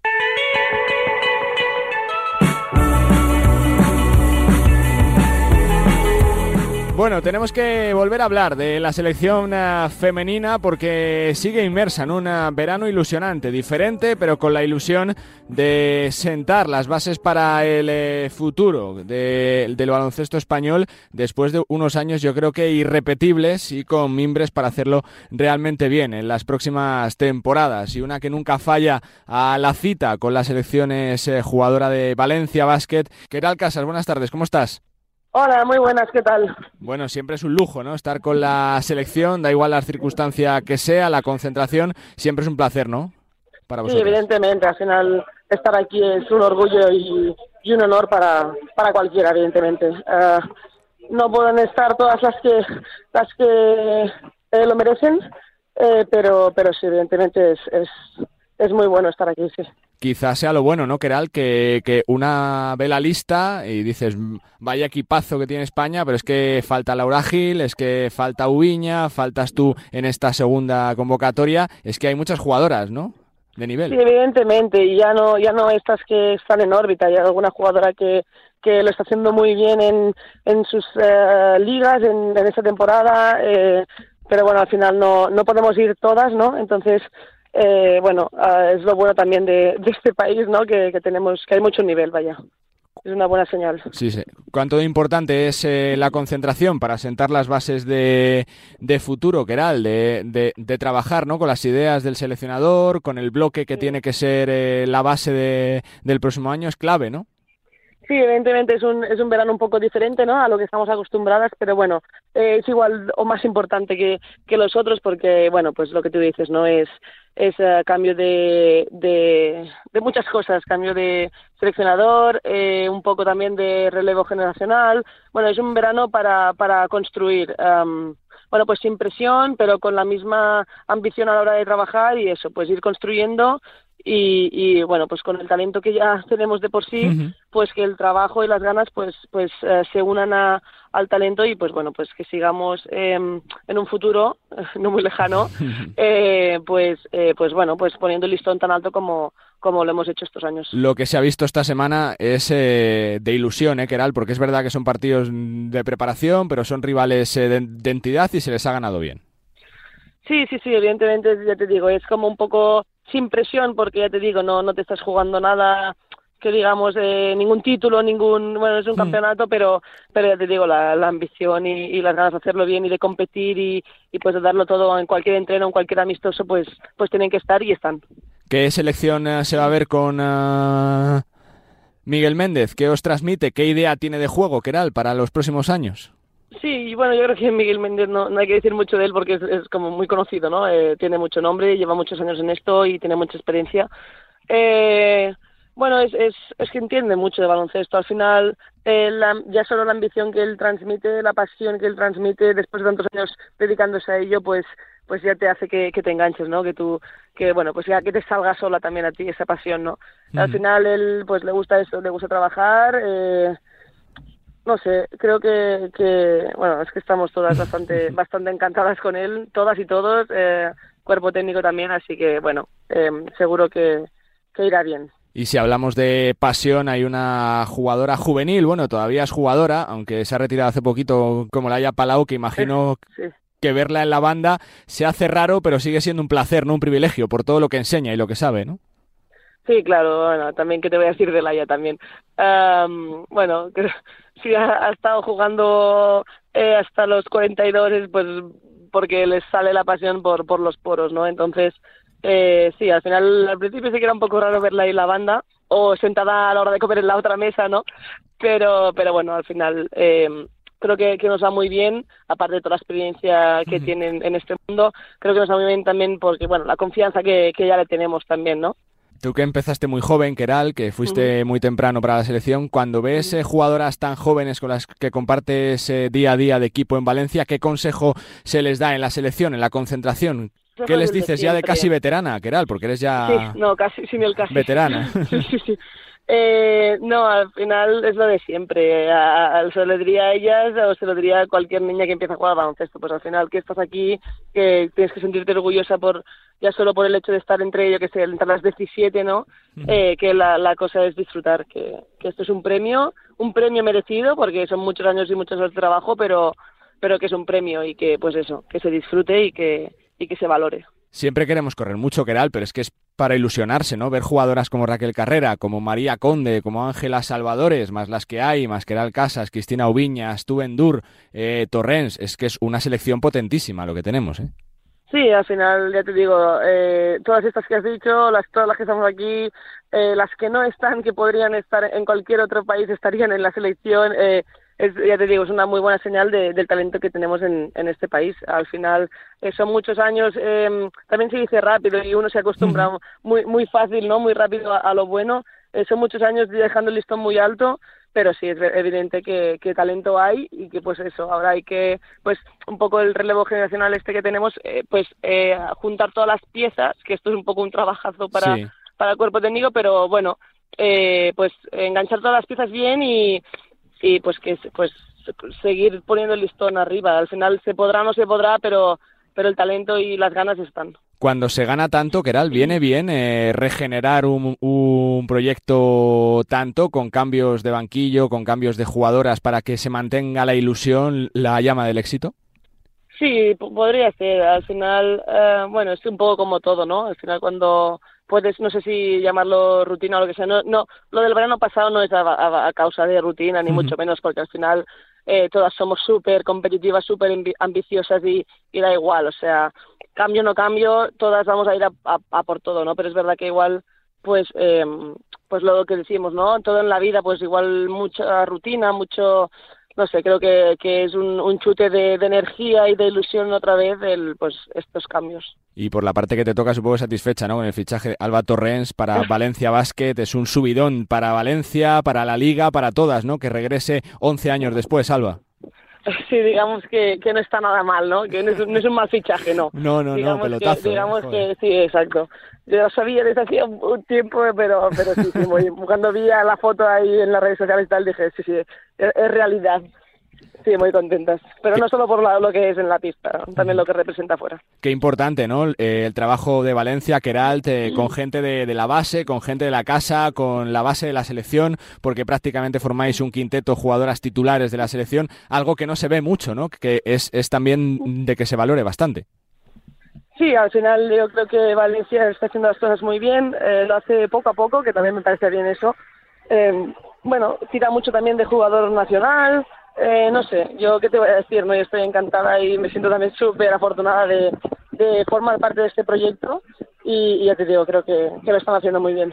Bueno, tenemos que volver a hablar de la selección uh, femenina porque sigue inmersa en un uh, verano ilusionante, diferente, pero con la ilusión de sentar las bases para el eh, futuro de, del baloncesto español después de unos años yo creo que irrepetibles y con mimbres para hacerlo realmente bien en las próximas temporadas y una que nunca falla a la cita con la selección es eh, jugadora de Valencia Basket. ¿Qué tal, Casas? Buenas tardes, ¿cómo estás? Hola, muy buenas, ¿qué tal? Bueno, siempre es un lujo, ¿no? Estar con la selección, da igual la circunstancia que sea, la concentración, siempre es un placer, ¿no? Para vosotros. Sí, evidentemente, al final estar aquí es un orgullo y, y un honor para, para cualquiera, evidentemente. Uh, no pueden estar todas las que las que eh, lo merecen, eh, pero pero sí, evidentemente es, es, es muy bueno estar aquí, sí quizás sea lo bueno, ¿no, Keral? Que, que una ve la lista y dices, vaya equipazo que tiene España, pero es que falta Laura Gil, es que falta Ubiña, faltas tú en esta segunda convocatoria, es que hay muchas jugadoras, ¿no? De nivel. Sí, evidentemente, y ya no, ya no estas que están en órbita, hay alguna jugadora que, que lo está haciendo muy bien en, en sus eh, ligas en, en, esta temporada, eh, pero bueno, al final no, no podemos ir todas, ¿no? Entonces, eh, bueno, uh, es lo bueno también de, de este país, ¿no? Que, que, tenemos, que hay mucho nivel, vaya. Es una buena señal. Sí, sí. ¿Cuánto de importante es eh, la concentración para sentar las bases de, de futuro, Keral, de, de, de, trabajar ¿no? con las ideas del seleccionador, con el bloque que sí. tiene que ser eh, la base de, del próximo año? Es clave, ¿no? Sí, evidentemente es un, es un verano un poco diferente ¿no? a lo que estamos acostumbradas, pero bueno, eh, es igual o más importante que, que los otros porque, bueno, pues lo que tú dices, ¿no? Es, es uh, cambio de, de, de, muchas cosas, cambio de seleccionador, eh, un poco también de relevo generacional. Bueno, es un verano para, para construir. Um, bueno, pues sin presión, pero con la misma ambición a la hora de trabajar y eso, pues ir construyendo y, y, bueno pues con el talento que ya tenemos de por sí uh -huh. pues que el trabajo y las ganas pues pues eh, se unan a, al talento y pues bueno pues que sigamos eh, en un futuro no muy lejano eh, pues eh, pues bueno pues poniendo el listón tan alto como como lo hemos hecho estos años. Lo que se ha visto esta semana es eh, de ilusión, ¿eh, Keral? Porque es verdad que son partidos de preparación, pero son rivales eh, de, de entidad y se les ha ganado bien. Sí, sí, sí, evidentemente, ya te digo, es como un poco sin presión porque ya te digo, no, no te estás jugando nada que digamos eh, ningún título, ningún, bueno, es un mm. campeonato, pero, pero ya te digo, la, la ambición y, y, las ganas de hacerlo bien y de competir y, y pues de darlo todo en cualquier entreno, en cualquier amistoso, pues, pues tienen que estar y están. ¿Qué selección uh, se va a ver con uh, Miguel Méndez? ¿Qué os transmite? ¿Qué idea tiene de juego, Keral, para los próximos años? Sí, bueno, yo creo que Miguel Méndez no, no hay que decir mucho de él porque es, es como muy conocido, ¿no? Eh, tiene mucho nombre, lleva muchos años en esto y tiene mucha experiencia. Eh, bueno, es, es, es que entiende mucho de baloncesto. Al final, eh, ya solo la ambición que él transmite, la pasión que él transmite, después de tantos años dedicándose a ello, pues pues ya te hace que, que te enganches, ¿no? Que tú, que bueno, pues ya que te salga sola también a ti esa pasión, ¿no? Al final él, pues le gusta eso, le gusta trabajar, eh, no sé, creo que, que, bueno, es que estamos todas bastante, bastante encantadas con él, todas y todos, eh, cuerpo técnico también, así que bueno, eh, seguro que, que irá bien. Y si hablamos de pasión, hay una jugadora juvenil, bueno, todavía es jugadora, aunque se ha retirado hace poquito como la haya Palau, que imagino que verla en la banda se hace raro, pero sigue siendo un placer, no un privilegio, por todo lo que enseña y lo que sabe, ¿no? Sí, claro, bueno, también que te voy a decir de Laia también. bueno, sí ha, estado jugando eh, hasta los 42, pues porque les sale la pasión por, por los poros, ¿no? Entonces, eh, sí, al final, al principio sí que era un poco raro verla ahí en la banda, o sentada a la hora de comer en la otra mesa, ¿no? Pero, pero bueno, al final, eh, creo que, que, nos va muy bien, aparte de toda la experiencia que tienen en este mundo, creo que nos va muy bien también porque, bueno, la confianza que, que ya le tenemos también, ¿no? Tú que empezaste muy joven, Keral, que fuiste muy temprano para la selección, cuando ves eh, jugadoras tan jóvenes con las que compartes eh, día a día de equipo en Valencia, ¿qué consejo se les da en la selección, en la concentración? ¿Qué les dices ya de casi veterana, Keral? Porque eres ya sí, no, casi, sin el casi. veterana. sí, sí, sí. Eh, no, al final es lo de siempre. se lo diría a ellas o se lo diría a cualquier niña que empieza a jugar baloncesto. Pues al final que estás aquí, que tienes que sentirte orgullosa por ya solo por el hecho de estar entre ellos, que sé, entre las 17, ¿no? Eh, que la, la, cosa es disfrutar, que, que esto es un premio, un premio merecido, porque son muchos años y muchos horas de trabajo, pero, pero que es un premio y que, pues eso, que se disfrute y que, y que se valore. Siempre queremos correr mucho, Keral, pero es que es para ilusionarse, ¿no? Ver jugadoras como Raquel Carrera, como María Conde, como Ángela Salvadores, más las que hay, más Keral Casas, Cristina Ubiñas, Tuven Dur, eh, Torrens, es que es una selección potentísima lo que tenemos, ¿eh? Sí, al final, ya te digo, eh, todas estas que has dicho, las, todas las que estamos aquí, eh, las que no están, que podrían estar en cualquier otro país, estarían en la selección. Eh, es, ya te digo, es una muy buena señal del talento que tenemos en, en este país. Al final, eh, son muchos años, eh, también se dice rápido y uno se acostumbra muy, muy fácil, ¿no? Muy rápido a, lo bueno. Eh, son muchos años dejando el listón muy alto pero sí es evidente que, que, talento hay y que pues eso ahora hay que pues un poco el relevo generacional este que tenemos eh, pues eh, juntar todas las piezas que esto es un poco un trabajazo para para el cuerpo técnico pero bueno eh, pues enganchar todas las piezas bien y, y pues que pues seguir poniendo el listón arriba al final se podrá o no se podrá pero pero el talento y las ganas están cuando se gana tanto, Keral, viene bien eh, regenerar un, un, proyecto tanto con cambios de banquillo, con cambios de jugadoras para que se mantenga la ilusión, la llama del éxito. Sí, podría ser. Al final, eh, bueno, es un poco como todo, ¿no? Al final cuando puedes, no sé si llamarlo rutina o lo que sea, no, no lo del verano pasado no es a, causa de rutina, ni mucho menos, porque al final eh, todas somos súper competitivas, súper ambiciosas y, y da igual, o sea, cambio no cambio, todas vamos a ir a, por todo, ¿no? Pero es verdad que igual, pues, eh, pues lo que decimos, ¿no? Todo en la vida, pues igual mucha rutina, mucho, no sé, creo que, que es un, un chute de, energía y de ilusión otra vez el, pues, estos cambios. Y por la parte que te toca, supongo satisfecha, ¿no? Con el fichaje de Alba Torrens para Valencia Basket, es un subidón para Valencia, para la Liga, para todas, ¿no? Que regrese 11 años después, Alba. Sí, digamos que, que no está nada mal, ¿no? Que no es, no es un mal fichaje, no. No, no, no, pelotazo. Que, digamos que sí, exacto. Yo lo sabía desde hacía un tiempo, pero, pero sí, sí, cuando vi la foto ahí en las redes sociales y tal, dije, sí, sí, es realidad. Sí, muy contentas. Pero no solo por lo que es en la pista, también lo que representa afuera. Qué importante, ¿no? Eh, el trabajo de Valencia, Keralt, con gente de, la base, con gente de la casa, con la base de la selección, porque prácticamente formáis un quinteto jugadoras titulares de la selección, algo que no se ve mucho, ¿no? Que es, es también de que se valore bastante. Sí, al final yo creo que Valencia está haciendo las cosas muy bien, eh, lo hace poco a poco, que también me parece bien eso. Eh, bueno, tira mucho también de jugador nacional, eh, no sé, yo qué te voy a decir, ¿no? Yo estoy encantada y me siento también súper afortunada de, formar parte de este proyecto y, ya te digo, creo que, que lo están haciendo muy bien.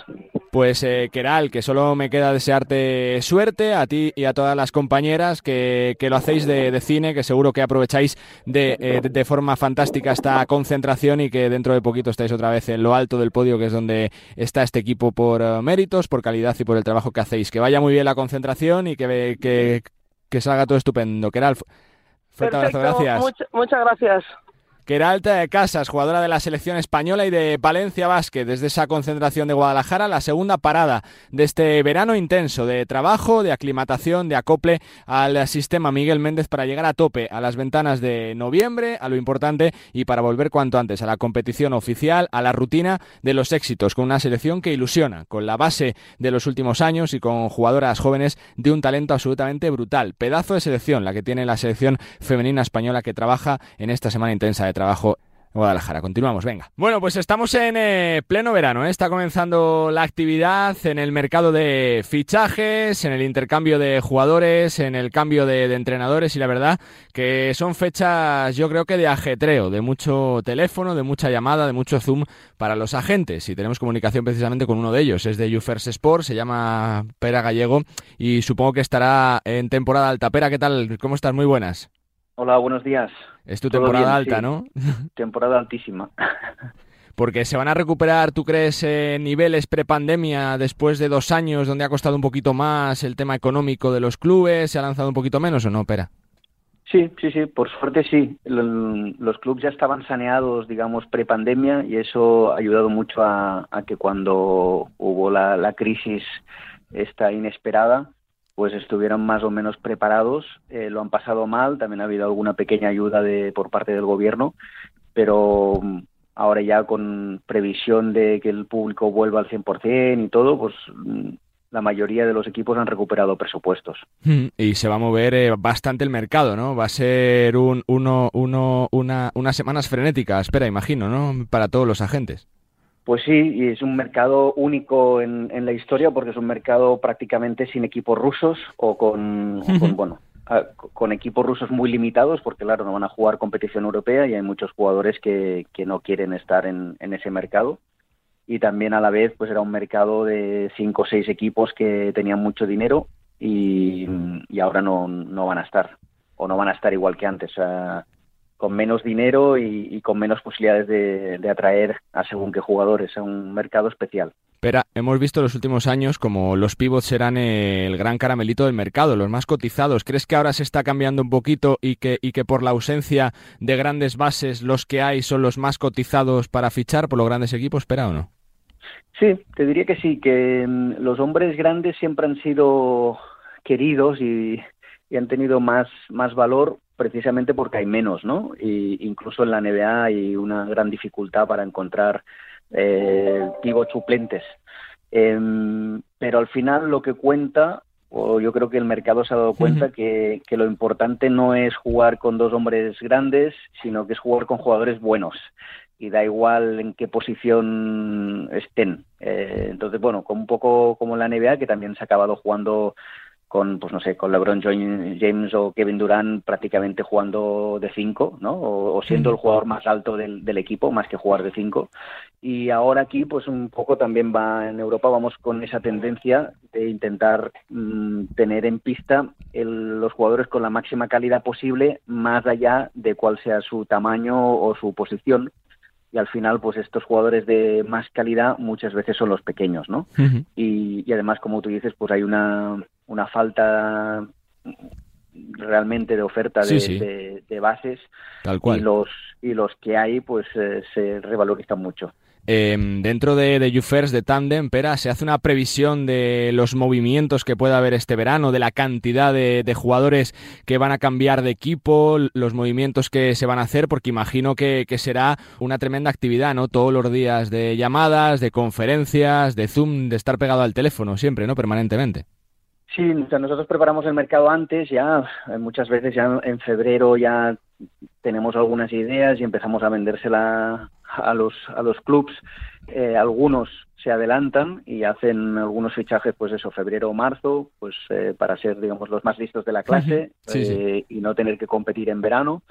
Pues eh, Keral, que solo me queda desearte suerte a ti y a todas las compañeras que, lo hacéis de, cine, que seguro que aprovecháis de, de, forma fantástica esta concentración y que dentro de poquito estáis otra vez en lo alto del podio, que es donde está este equipo por méritos, por calidad y por el trabajo que hacéis. Que vaya muy bien la concentración y que, que, que salga todo estupendo. Keral, fuerte abrazo, gracias. muchas gracias. Queralta Casas, jugadora de la selección española y de Valencia Basket, desde esa concentración de Guadalajara, la segunda parada de este verano intenso de trabajo, de aclimatación, de acople al sistema Miguel Méndez para llegar a tope a las ventanas de noviembre, a lo importante y para volver cuanto antes a la competición oficial, a la rutina de los éxitos, con una selección que ilusiona, con la base de los últimos años y con jugadoras jóvenes de un talento absolutamente brutal. Pedazo de selección la que tiene la selección femenina española que trabaja en esta semana intensa de trabajo Guadalajara. Continuamos, venga. Bueno, pues estamos en eh, pleno verano, ¿eh? está comenzando la actividad en el mercado de fichajes, en el intercambio de jugadores, en el cambio de, entrenadores y la verdad que son fechas yo creo que de ajetreo, de mucho teléfono, de mucha llamada, de mucho zoom para los agentes y tenemos comunicación precisamente con uno de ellos, es de UFERS Sport, se llama Pera Gallego y supongo que estará en temporada alta. Pera, ¿qué tal? ¿Cómo estás? Muy buenas. Hola, buenos días. Es tu temporada alta, ¿no? Temporada altísima. Porque se van a recuperar, ¿tú crees, eh, niveles prepandemia después de dos años donde ha costado un poquito más el tema económico de los clubes? ¿Se ha lanzado un poquito menos o no, Pera? Sí, sí, sí, por suerte sí. Los clubes ya estaban saneados, digamos, prepandemia y eso ha ayudado mucho a, que cuando hubo la, la crisis esta inesperada, pues estuvieron más o menos preparados, eh, lo han pasado mal, también ha habido alguna pequeña ayuda de, por parte del gobierno, pero mm, ahora ya con previsión de que el público vuelva al 100% y todo, pues mm, la mayoría de los equipos han recuperado presupuestos. Hmm, y se va a mover eh, bastante el mercado, ¿no? Va a ser un, uno, uno, una, unas semanas frenéticas, espera, imagino, ¿no? Para todos los agentes. Pues sí, y es un mercado único en, la historia porque es un mercado prácticamente sin equipos rusos o con, bueno, con equipos rusos muy limitados porque claro, no van a jugar competición europea y hay muchos jugadores que, que no quieren estar en, en, ese mercado. Y también a la vez pues era un mercado de cinco o seis equipos que tenían mucho dinero y, y ahora no, no van a estar o no van a estar igual que antes. O sea, con menos dinero y, con menos posibilidades de, atraer a según qué jugadores a un mercado especial. Pero hemos visto en los últimos años como los pivots serán el gran caramelito del mercado, los más cotizados. ¿Crees que ahora se está cambiando un poquito y que, y que por la ausencia de grandes bases los que hay son los más cotizados para fichar por los grandes equipos? ¿Espera o no? Sí, te diría que sí, que mm, los hombres grandes siempre han sido queridos y, y han tenido más, más valor precisamente porque hay menos, ¿no? Y incluso en la NBA hay una gran dificultad para encontrar eh, suplentes. Em, pero al final lo que cuenta, o yo creo que el mercado se ha dado cuenta que, que, lo importante no es jugar con dos hombres grandes, sino que es jugar con jugadores buenos. Y da igual en qué posición estén. Eh, entonces, bueno, como un poco como la NBA, que también se ha acabado jugando con, pues no sé, con LeBron James o Kevin Durant prácticamente jugando de cinco, ¿no? O, siendo el jugador más alto del, del, equipo, más que jugar de cinco. Y ahora aquí, pues un poco también va en Europa, vamos con esa tendencia de intentar mm, tener en pista los jugadores con la máxima calidad posible, más allá de cuál sea su tamaño o su posición, y al final pues estos jugadores de más calidad muchas veces son los pequeños no y, y, además como tú dices pues hay una una falta realmente de oferta de, de, bases Tal cual. y los y los que hay pues eh, se revalorizan mucho Em, dentro de, de UFERS, de Tandem, Pera, ¿se hace una previsión de los movimientos que pueda haber este verano, de la cantidad de, jugadores que van a cambiar de equipo, los movimientos que se van a hacer? Porque imagino que, será una tremenda actividad, ¿no? Todos los días de llamadas, de conferencias, de Zoom, de estar pegado al teléfono siempre, ¿no? Permanentemente. Sí, nosotros preparamos el mercado antes, ya muchas veces ya en febrero ya tenemos algunas ideas y empezamos a vendérsela a los, a los clubs. Eh, algunos se adelantan y hacen algunos fichajes, pues eso, febrero o marzo, pues eh, para ser, digamos, los más listos de la clase eh, y no tener que competir en verano.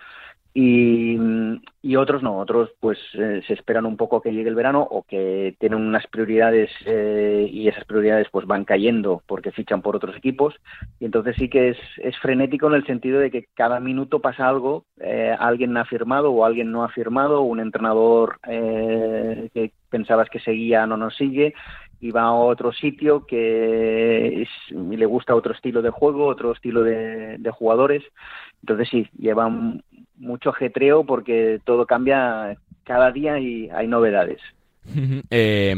Y, otros no, otros pues eh, se esperan un poco que llegue el verano o que tienen unas prioridades eh, y esas prioridades pues van cayendo porque fichan por otros equipos y entonces sí que es, frenético en el sentido de que cada minuto pasa algo, eh, alguien ha firmado o alguien no ha firmado, un entrenador que pensabas que seguía no nos sigue y va a otro sitio que le gusta otro estilo de juego, otro estilo de, de jugadores. Entonces sí, llevan mucho ajetreo porque todo cambia cada día y hay novedades. eh,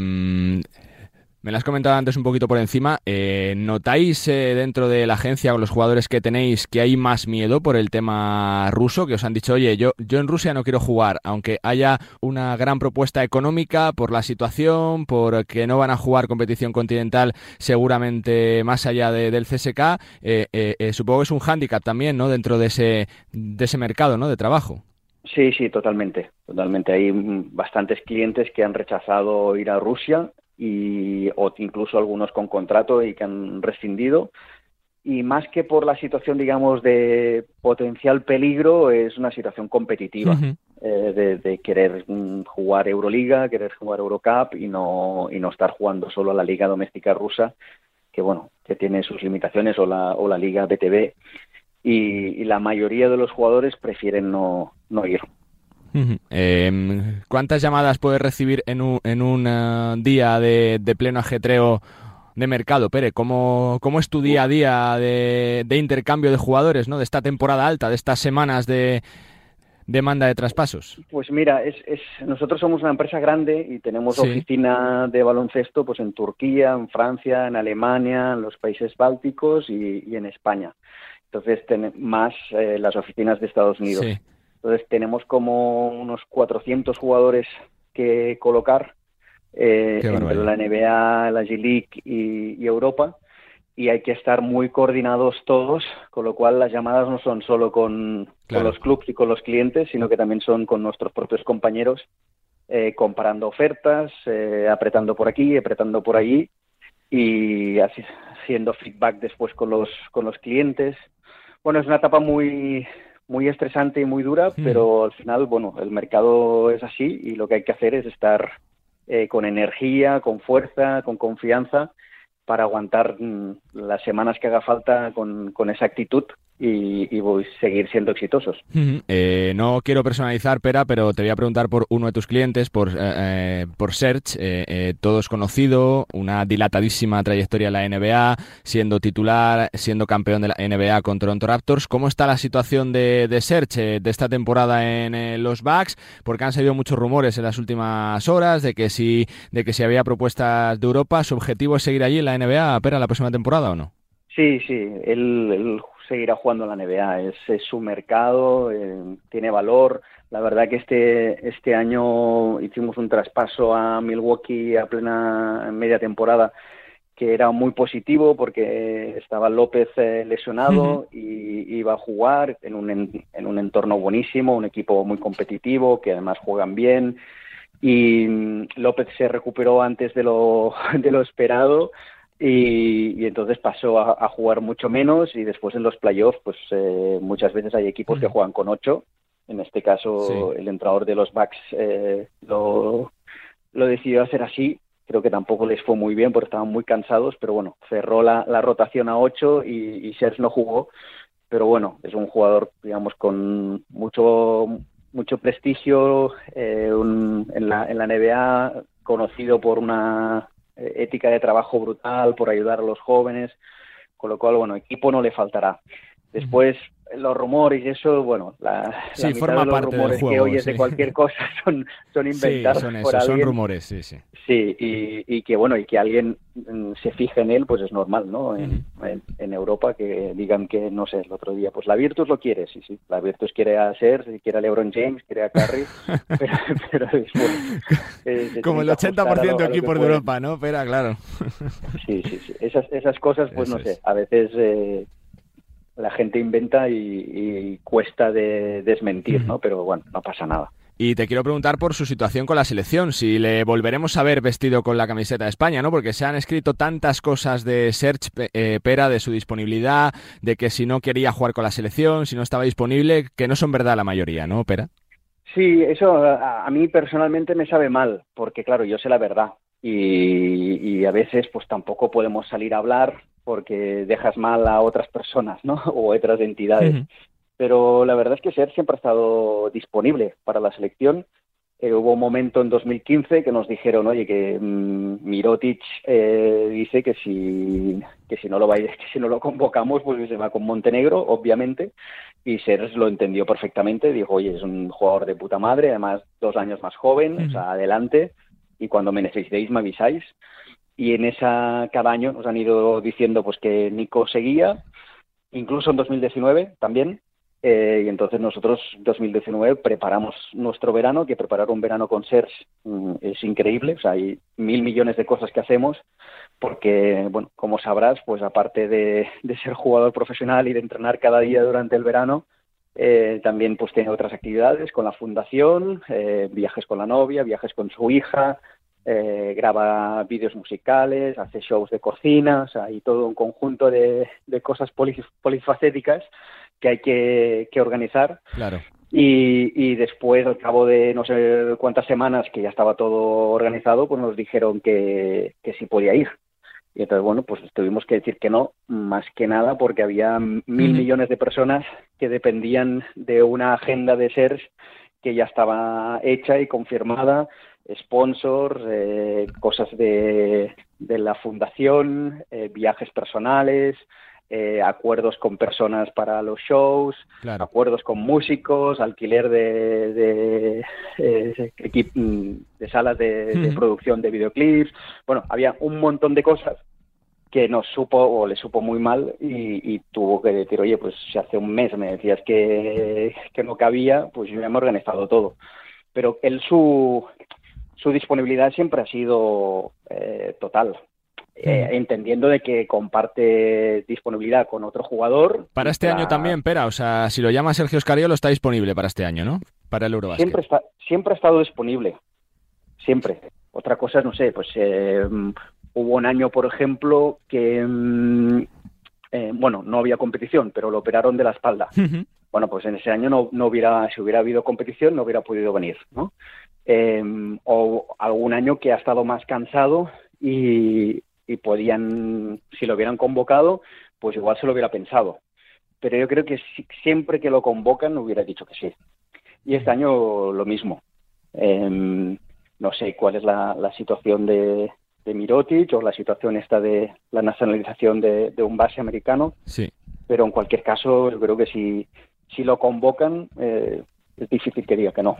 me lo has comentado antes un poquito por encima. Eh, ¿Notáis eh, dentro de la agencia o los jugadores que tenéis que hay más miedo por el tema ruso? Que os han dicho, oye, yo, yo en Rusia no quiero jugar, aunque haya una gran propuesta económica por la situación, por que no van a jugar competición continental seguramente más allá del CSK. Eh, supongo que es un hándicap también, ¿no? Dentro de ese, de ese mercado, ¿no? De trabajo. Sí, sí, totalmente, totalmente. Hay bastantes clientes que han rechazado ir a Rusia y o incluso algunos con contrato y que han rescindido. Y más que por la situación digamos de potencial peligro es una situación competitiva eh, de, querer mm, jugar Euroliga querer jugar Eurocup y no y no estar jugando solo a la liga doméstica rusa que bueno que tiene sus limitaciones o la o la liga BTB y, y la mayoría de los jugadores prefieren no no ir Em, ¿Cuántas llamadas puedes recibir en un, en un eh, día de, pleno ajetreo de mercado, Pere? ¿Cómo, ¿Cómo, es tu día a día de, intercambio de jugadores, ¿no? de esta temporada alta, de estas semanas de demanda de traspasos? Pues mira, es, es, nosotros somos una empresa grande y tenemos oficina de baloncesto pues en Turquía, en Francia, en Alemania, en los países bálticos y, en España. Entonces, más eh, las oficinas de Estados Unidos. Entonces tenemos como unos 400 jugadores que colocar eh, entre la NBA, la G-League y, Europa. Y hay que estar muy coordinados todos, con lo cual las llamadas no son solo con, los clubs y con los clientes, sino que también son con nuestros propios compañeros, eh, comparando ofertas, eh, apretando por aquí, apretando por allí y así, haciendo feedback después con los, con los clientes. Bueno, es una etapa muy, muy estresante y muy dura, pero al final, bueno, el mercado es así y lo que hay que hacer es estar eh, con energía, con fuerza, con confianza para aguantar mm, las semanas que haga falta con, con esa actitud y, voy a seguir siendo exitosos. Eh, no quiero personalizar, Pera, pero te voy a preguntar por uno de tus clientes, por, eh, eh, por Search. todo es conocido, una dilatadísima trayectoria en la NBA, siendo titular, siendo campeón de la NBA con Toronto Raptors. ¿Cómo está la situación de, de Search de esta temporada en los Bucks? Porque han salido muchos rumores en las últimas horas de que si, de que si había propuestas de Europa, ¿su objetivo es seguir allí en la NBA, Pera, la próxima temporada o no? Sí, sí, él, seguirá jugando en la NBA, es, su mercado, eh, tiene valor. La verdad que este, este año hicimos un traspaso a Milwaukee a plena media temporada que era muy positivo porque estaba López eh, lesionado y iba a jugar en un, en un entorno buenísimo, un equipo muy competitivo que además juegan bien y mm, López se recuperó antes de lo, de lo esperado y, entonces pasó a, jugar mucho menos y después en los playoffs pues eh, muchas veces hay equipos que juegan con ocho. En este caso el entrenador de los Bucks eh, lo, lo decidió hacer así. Creo que tampoco les fue muy bien porque estaban muy cansados pero bueno cerró la, la rotación a ocho y, y Serge no jugó. Pero bueno es un jugador digamos con mucho mucho prestigio eh, en, la, en la NBA conocido por una ética de trabajo brutal, por ayudar a los jóvenes, con lo cual, bueno, equipo no le faltará. Después, los rumores y eso, bueno, la, sí, forma de los parte rumores del que oyes de cualquier cosa son, son inventados sí, son, por son rumores, sí, sí. Sí, y, y, que bueno, y que alguien mm, se fije en él, pues es normal, ¿no? En, en, Europa que digan que, no sé, el otro día, pues la Virtus lo quiere, sí, sí, la Virtus quiere a Ser, quiere a LeBron James, quiere a Curry, pero, pero después... Eh, Como el 80% de equipos de Europa, ¿no? Pero claro. Sí, sí, sí, esas, esas cosas, pues no sé, a veces... Eh, la gente inventa y, cuesta de desmentir, ¿no? Pero bueno, no pasa nada. Y te quiero preguntar por su situación con la selección, si le volveremos a ver vestido con la camiseta de España, ¿no? Porque se han escrito tantas cosas de Serge eh, Pera, de su disponibilidad, de que si no quería jugar con la selección, si no estaba disponible, que no son verdad la mayoría, ¿no, Pera? Sí, eso a, mí personalmente me sabe mal, porque claro, yo sé la verdad y, a veces pues tampoco podemos salir a hablar porque dejas mal a otras personas, ¿no? O otras entidades. Pero la verdad es que Ser siempre ha estado disponible para la selección. Eh, hubo un momento en 2015 que nos dijeron, oye, que mm, Mirotic eh, dice que si, que si no lo que si no lo convocamos, pues se va con Montenegro, obviamente. Y Ser lo entendió perfectamente. Dijo, oye, es un jugador de puta madre, además dos años más joven, o sea, adelante. Y cuando me necesitéis, me avisáis y en esa cada año nos han ido diciendo pues que Nico seguía, incluso en 2019 también, eh, y entonces nosotros 2019 preparamos nuestro verano, que preparar un verano con SERS mm, es increíble, o sea, hay mil millones de cosas que hacemos, porque, bueno, como sabrás, pues aparte de, ser jugador profesional y de entrenar cada día durante el verano, eh, también pues tiene otras actividades con la fundación, eh, viajes con la novia, viajes con su hija, eh, graba vídeos musicales, hace shows de cocina, o sea, y todo un conjunto de, cosas polifacéticas que hay que, organizar. Claro. Y, después, al cabo de no sé cuántas semanas que ya estaba todo organizado, pues nos dijeron que, que sí podía ir. Y entonces, bueno, pues tuvimos que decir que no, más que nada porque había mil millones de personas que dependían de una agenda de SERS que ya estaba hecha y confirmada sponsors, eh, cosas de, la fundación, eh, viajes personales, eh, acuerdos con personas para los shows, acuerdos con músicos, alquiler de, de, de salas de, producción de videoclips. Bueno, había un montón de cosas que nos supo o le supo muy mal y, tuvo que decir, oye, pues si hace un mes me decías que, que no cabía, pues yo ya me he organizado todo. Pero él su, su disponibilidad siempre ha sido eh, total. Eh, entendiendo de que comparte disponibilidad con otro jugador. Para este año también, Pera, o sea, si lo llama Sergio Escariolo está disponible para este año, ¿no? Para el Eurobasket. Siempre, está, siempre ha estado disponible, siempre. Otra cosa, no sé, pues eh, hubo un año, por ejemplo, que, mm, bueno, no había competición, pero lo operaron de la espalda. Bueno, pues en ese año no, no hubiera, si hubiera habido competición, no hubiera podido venir, ¿no? Em, o algún año que ha estado más cansado y, podían, si lo hubieran convocado, pues igual se lo hubiera pensado. Pero yo creo que siempre que lo convocan hubiera dicho que sí. Y este año lo mismo. Em, no sé cuál es la, situación de, de Mirotic o la situación esta de la nacionalización de, un base americano. Sí. Pero en cualquier caso, yo creo que si, si lo convocan, eh, es difícil que diga que no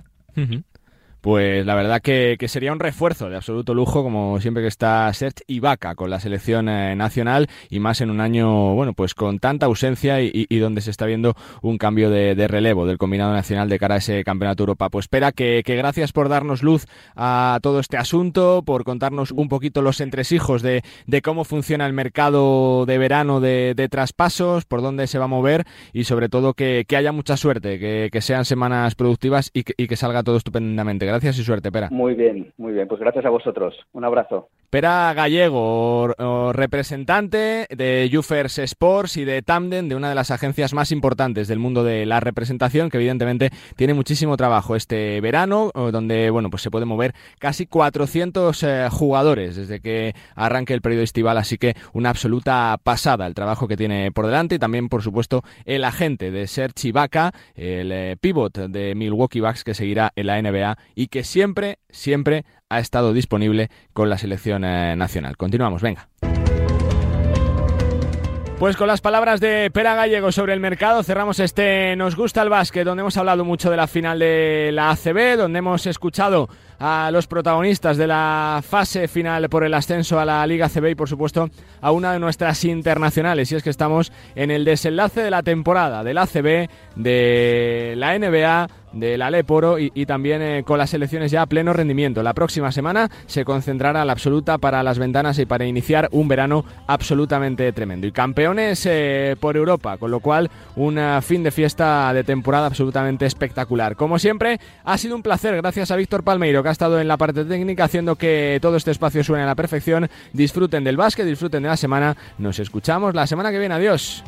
pues la verdad que, sería un refuerzo de absoluto lujo, como siempre que está Serge Ibaka con la selección eh, nacional y más en un año, bueno, pues con tanta ausencia y, donde se está viendo un cambio de, relevo del combinado nacional de cara a ese campeonato Europa. Pues espera que, gracias por darnos luz a todo este asunto, por contarnos un poquito los entresijos de, cómo funciona el mercado de verano de, traspasos, por dónde se va a mover y sobre todo que, haya mucha suerte, que, sean semanas productivas y que, salga todo estupendamente. Y suerte, Pera. Muy bien, muy bien. Pues gracias a vosotros. Un abrazo. Pera Gallego, representante de Jufers Sports y de Tamden, de una de las agencias más importantes del mundo de la representación, que evidentemente tiene muchísimo trabajo este verano, donde bueno, pues se puede mover casi 400 eh, jugadores desde que arranque el periodo estival, así que una absoluta pasada el trabajo que tiene por delante y también, por supuesto, el agente de Serge Ibaka, el eh, pivot de Milwaukee Bucks que seguirá en la NBA y que siempre, siempre ha estado disponible con la selección eh, nacional. Continuamos, venga. Pues con las palabras de Pera Gallego sobre el mercado cerramos este Nos gusta el básquet, donde hemos hablado mucho de la final de la ACB, donde hemos escuchado a los protagonistas de la fase final por el ascenso a la Liga ACB y por supuesto a una de nuestras internacionales. Y es que estamos en el desenlace de la temporada del ACB, de la NBA, del Aleporo y, y también eh, con las selecciones ya a pleno rendimiento. La próxima semana se concentrará la absoluta para las ventanas y para iniciar un verano absolutamente tremendo. Y campeones eh, por Europa, con lo cual un fin de fiesta de temporada absolutamente espectacular. Como siempre, ha sido un placer. Gracias a Víctor Palmeiro, que ha estado en la parte técnica haciendo que todo este espacio suene a la perfección. Disfruten del básquet, disfruten de la semana. Nos escuchamos la semana que viene. Adiós.